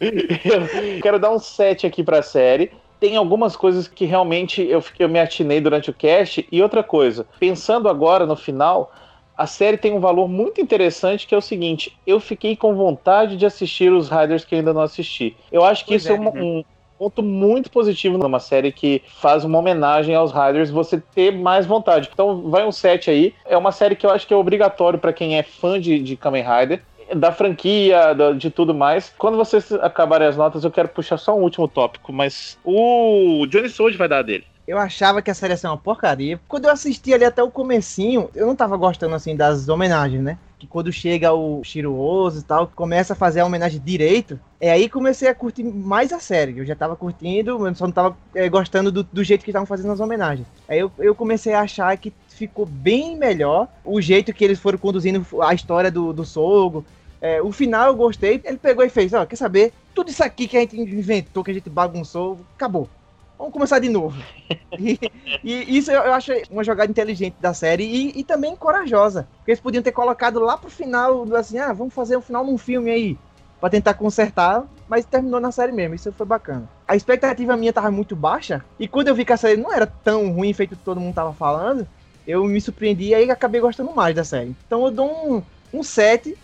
eu quero dar um 7 aqui pra série tem algumas coisas que realmente eu, eu me atinei durante o cast. E outra coisa, pensando agora no final, a série tem um valor muito interessante que é o seguinte: eu fiquei com vontade de assistir os Riders que ainda não assisti. Eu acho que pois isso é, é um, um, ponto muito positivo numa série que faz uma homenagem aos Riders, você ter mais vontade. Então, vai um set aí. É uma série que eu acho que é obrigatório para quem é fã de, de Kamen Rider da franquia, de tudo mais. Quando vocês acabarem as notas, eu quero puxar só um último tópico, mas o Johnny Sold vai dar dele. Eu achava que a série ia ser uma porcaria. Quando eu assisti ali até o comecinho, eu não tava gostando assim das homenagens, né? Que quando chega o Shiro e tal, começa a fazer a homenagem direito, é aí comecei a curtir mais a série. Eu já tava curtindo, mas só não tava é, gostando do, do, jeito que estavam fazendo as homenagens. Aí eu, eu comecei a achar que ficou bem melhor o jeito que eles foram conduzindo a história do, do Sogo. É, o final eu gostei. Ele pegou e fez: Ó, quer saber? Tudo isso aqui que a gente inventou, que a gente bagunçou, acabou vamos começar de novo. E, e isso eu, acho uma jogada inteligente da série e, e, também corajosa. Porque eles podiam ter colocado lá pro final, assim, ah, vamos fazer um final num filme aí, pra tentar consertar, mas terminou na série mesmo, isso foi bacana. A expectativa minha tava muito baixa, e quando eu vi que a série não era tão ruim feito que todo mundo tava falando, eu me surpreendi e aí acabei gostando mais da série. Então eu dou um, um 7,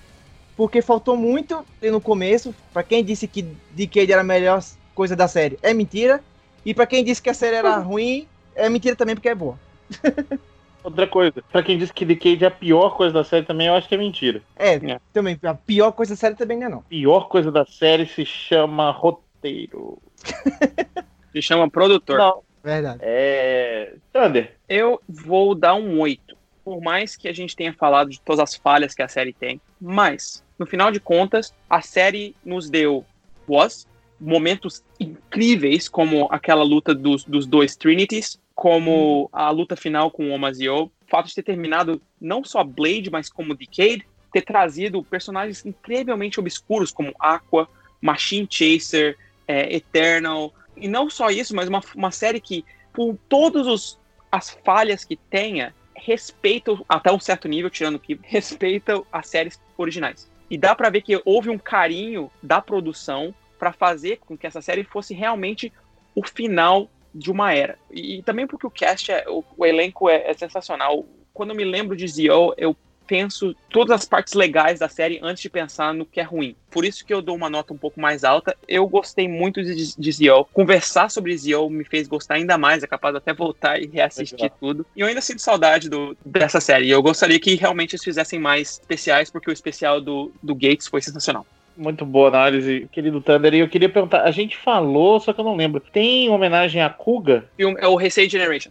porque faltou muito no começo. para quem disse que Decade era a melhor coisa da série, é mentira. E para quem disse que a série era ruim, é mentira também porque é boa. Outra coisa, pra quem disse que Decade é a pior coisa da série também, eu acho que é mentira. É, é, também, a pior coisa da série também não é não. Pior coisa da série se chama roteiro. se chama produtor. Não. Verdade. É. Thunder. Eu vou dar um 8. Por mais que a gente tenha falado de todas as falhas que a série tem, mas, no final de contas, a série nos deu voz, momentos incríveis, como aquela luta dos, dos dois Trinities, como a luta final com o Omazio. O fato de ter terminado não só Blade, mas como Decade, ter trazido personagens incrivelmente obscuros como Aqua, Machine Chaser, é, Eternal, e não só isso, mas uma, uma série que, por todas as falhas que tenha, respeita até um certo nível, tirando que respeita as séries originais. E dá para ver que houve um carinho da produção para fazer com que essa série fosse realmente o final de uma era. E, e também porque o cast, é, o, o elenco é, é, sensacional. Quando eu me lembro de Zio, eu penso todas as partes legais da série antes de pensar no que é ruim. Por isso que eu dou uma nota um pouco mais alta. Eu gostei muito de, de Zio. Conversar sobre Zio me fez gostar ainda mais. É capaz de até voltar e reassistir é tudo. E eu ainda sinto saudade do, dessa série. Eu gostaria que realmente eles fizessem mais especiais, porque o especial do, do Gates foi sensacional muito boa análise, querido Thunder. E eu queria perguntar, a gente falou, só que eu não lembro. Tem homenagem a Kuga? É o Heisei Generation.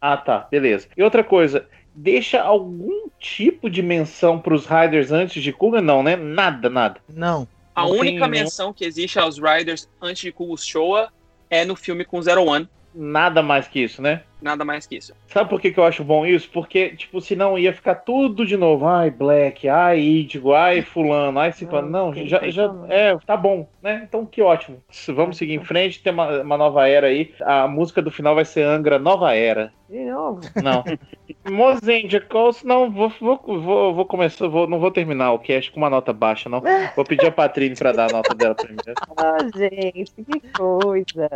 Ah, tá, beleza. E outra coisa, deixa algum tipo de menção para os Riders antes de Kuga? Não, né? Nada, nada. Não. A não única menção nenhum... que existe aos Riders antes de Kuga Showa é no filme com Zero One. Nada mais que isso, né? Nada mais que isso. Sabe por que, que eu acho bom isso? Porque, tipo, senão ia ficar tudo de novo. Ai, Black, ai, Idigo, ai, Fulano, ai, Ciclano. Não, não já, já é, tá bom, né? Então que ótimo. Vamos seguir em frente, tem uma, uma nova era aí. A música do final vai ser Angra Nova Era. De novo? Não. Mozendia Calls, não, vou, vou, vou, vou começar, vou, não vou terminar o cast com uma nota baixa, não. Vou pedir a Patrícia pra dar a nota dela primeiro. Ah, gente, que coisa.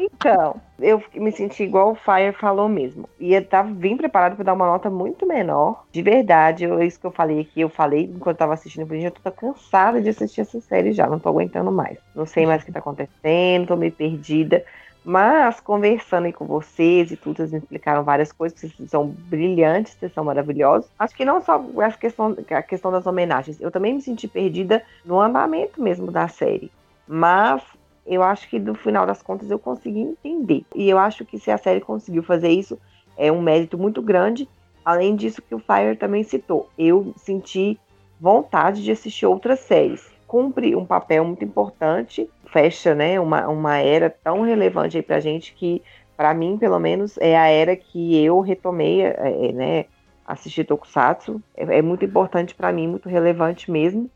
Então, eu me senti igual o Fire falou mesmo. E eu tava bem preparado para dar uma nota muito menor. De verdade, eu, isso que eu falei aqui, eu falei enquanto tava assistindo, eu já tô cansada de assistir essa série já, não tô aguentando mais. Não sei mais o que tá acontecendo, tô meio perdida. Mas, conversando aí com vocês e tudo, vocês me explicaram várias coisas, vocês são brilhantes, vocês são maravilhosos. Acho que não só a questão, a questão das homenagens, eu também me senti perdida no andamento mesmo da série. Mas eu acho que no final das contas eu consegui entender. E eu acho que se a série conseguiu fazer isso, é um mérito muito grande. Além disso que o Fire também citou, eu senti vontade de assistir outras séries. Cumpre um papel muito importante, fecha né, uma, uma era tão relevante aí pra gente que, para mim, pelo menos, é a era que eu retomei, é, é né, assistir Tokusatsu. É, é muito importante para mim, muito relevante mesmo.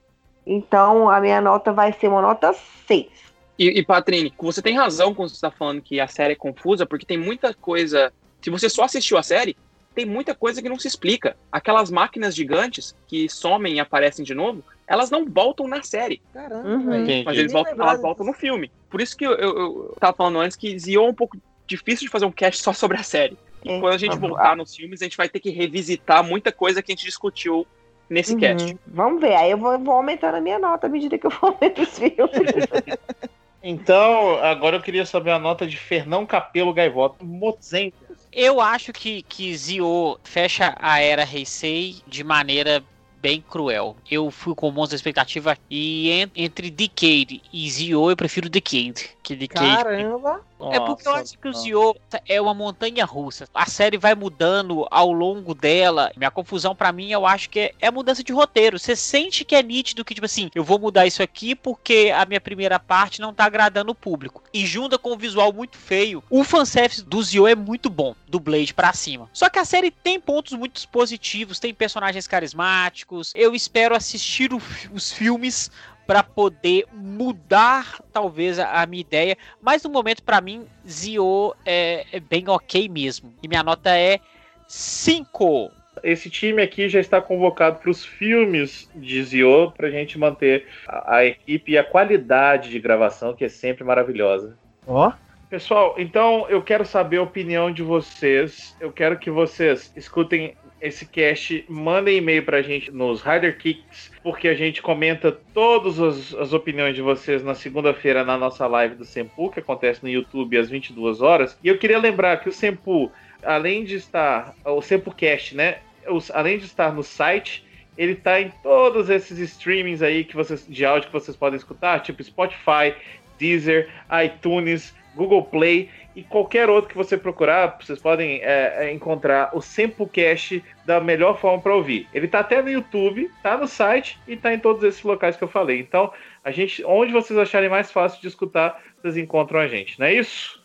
Então, a minha nota vai ser uma nota 6 e, e Patrine, você tem razão quando você está falando que a série é confusa, porque tem muita coisa. Se você só assistiu a série, tem muita coisa que não se explica. Aquelas máquinas gigantes que somem e aparecem de novo, elas não voltam na série. Caramba, uhum. Mas eles voltam, elas voltam no filme. Por isso que eu, eu, eu tava falando antes que Zio é um pouco difícil de fazer um cast só sobre a série. É. Quando a gente voltar nos filmes, a gente vai ter que revisitar muita coisa que a gente discutiu nesse uhum. cast. Vamos ver, aí eu vou, vou aumentando a minha nota à medida que eu for ver os filmes. Então, agora eu queria saber a nota de Fernão Capelo Gaivota. Mozen. Eu acho que, que Zio fecha a era Heisei de maneira bem cruel. Eu fui com monstro da expectativa e entre Decade e Zio eu prefiro Decade. Que Decade Caramba! É porque eu acho que o Zio é uma montanha russa. A série vai mudando ao longo dela. Minha confusão para mim, eu acho que é, é mudança de roteiro. Você sente que é nítido que, tipo assim, eu vou mudar isso aqui porque a minha primeira parte não tá agradando o público. E junta com um visual muito feio. O fanservice do Zio é muito bom, do Blade para cima. Só que a série tem pontos muito positivos, tem personagens carismáticos. Eu espero assistir o, os filmes para poder mudar talvez a, minha ideia, mas no momento para mim Zio é, é, bem ok mesmo. E minha nota é 5. Esse time aqui já está convocado para os filmes de Zio para a gente manter a, a, equipe e a qualidade de gravação que é sempre maravilhosa. Ó. Oh. Pessoal, então eu quero saber a opinião de vocês. Eu quero que vocês escutem esse cast, mandem e-mail pra gente nos Rider Kicks, porque a gente comenta todas as, as opiniões de vocês na segunda-feira na nossa live do Sempu, que acontece no YouTube às 22 horas. E eu queria lembrar que o Sempu, além de estar, o Sempocast, né, os, além de estar no site, ele está em todos esses streamings aí que vocês, de áudio que vocês podem escutar, tipo Spotify, Deezer, iTunes, Google Play e qualquer outro que você procurar, vocês podem é, é encontrar o Sempocast da melhor forma para ouvir. Ele tá até no YouTube, tá no site e tá em todos esses locais que eu falei. Então, a gente, onde vocês acharem mais fácil de escutar, vocês encontram a gente, não é isso?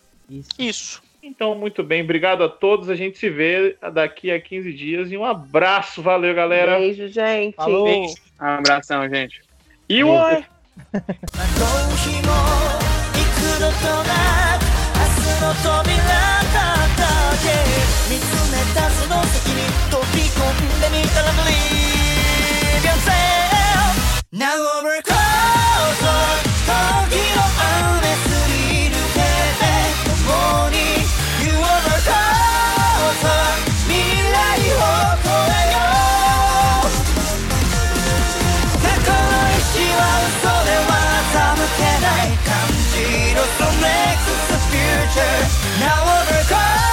Isso. Então, muito bem, obrigado a todos. A gente se vê daqui a 15 dias e um abraço. Valeu, galera. Beijo, gente. Falou. Beijo. Um abração, gente. E oi の扉叩け見つめたその先に飛び込んでみたら Believe yourself Now overcome church now overcome.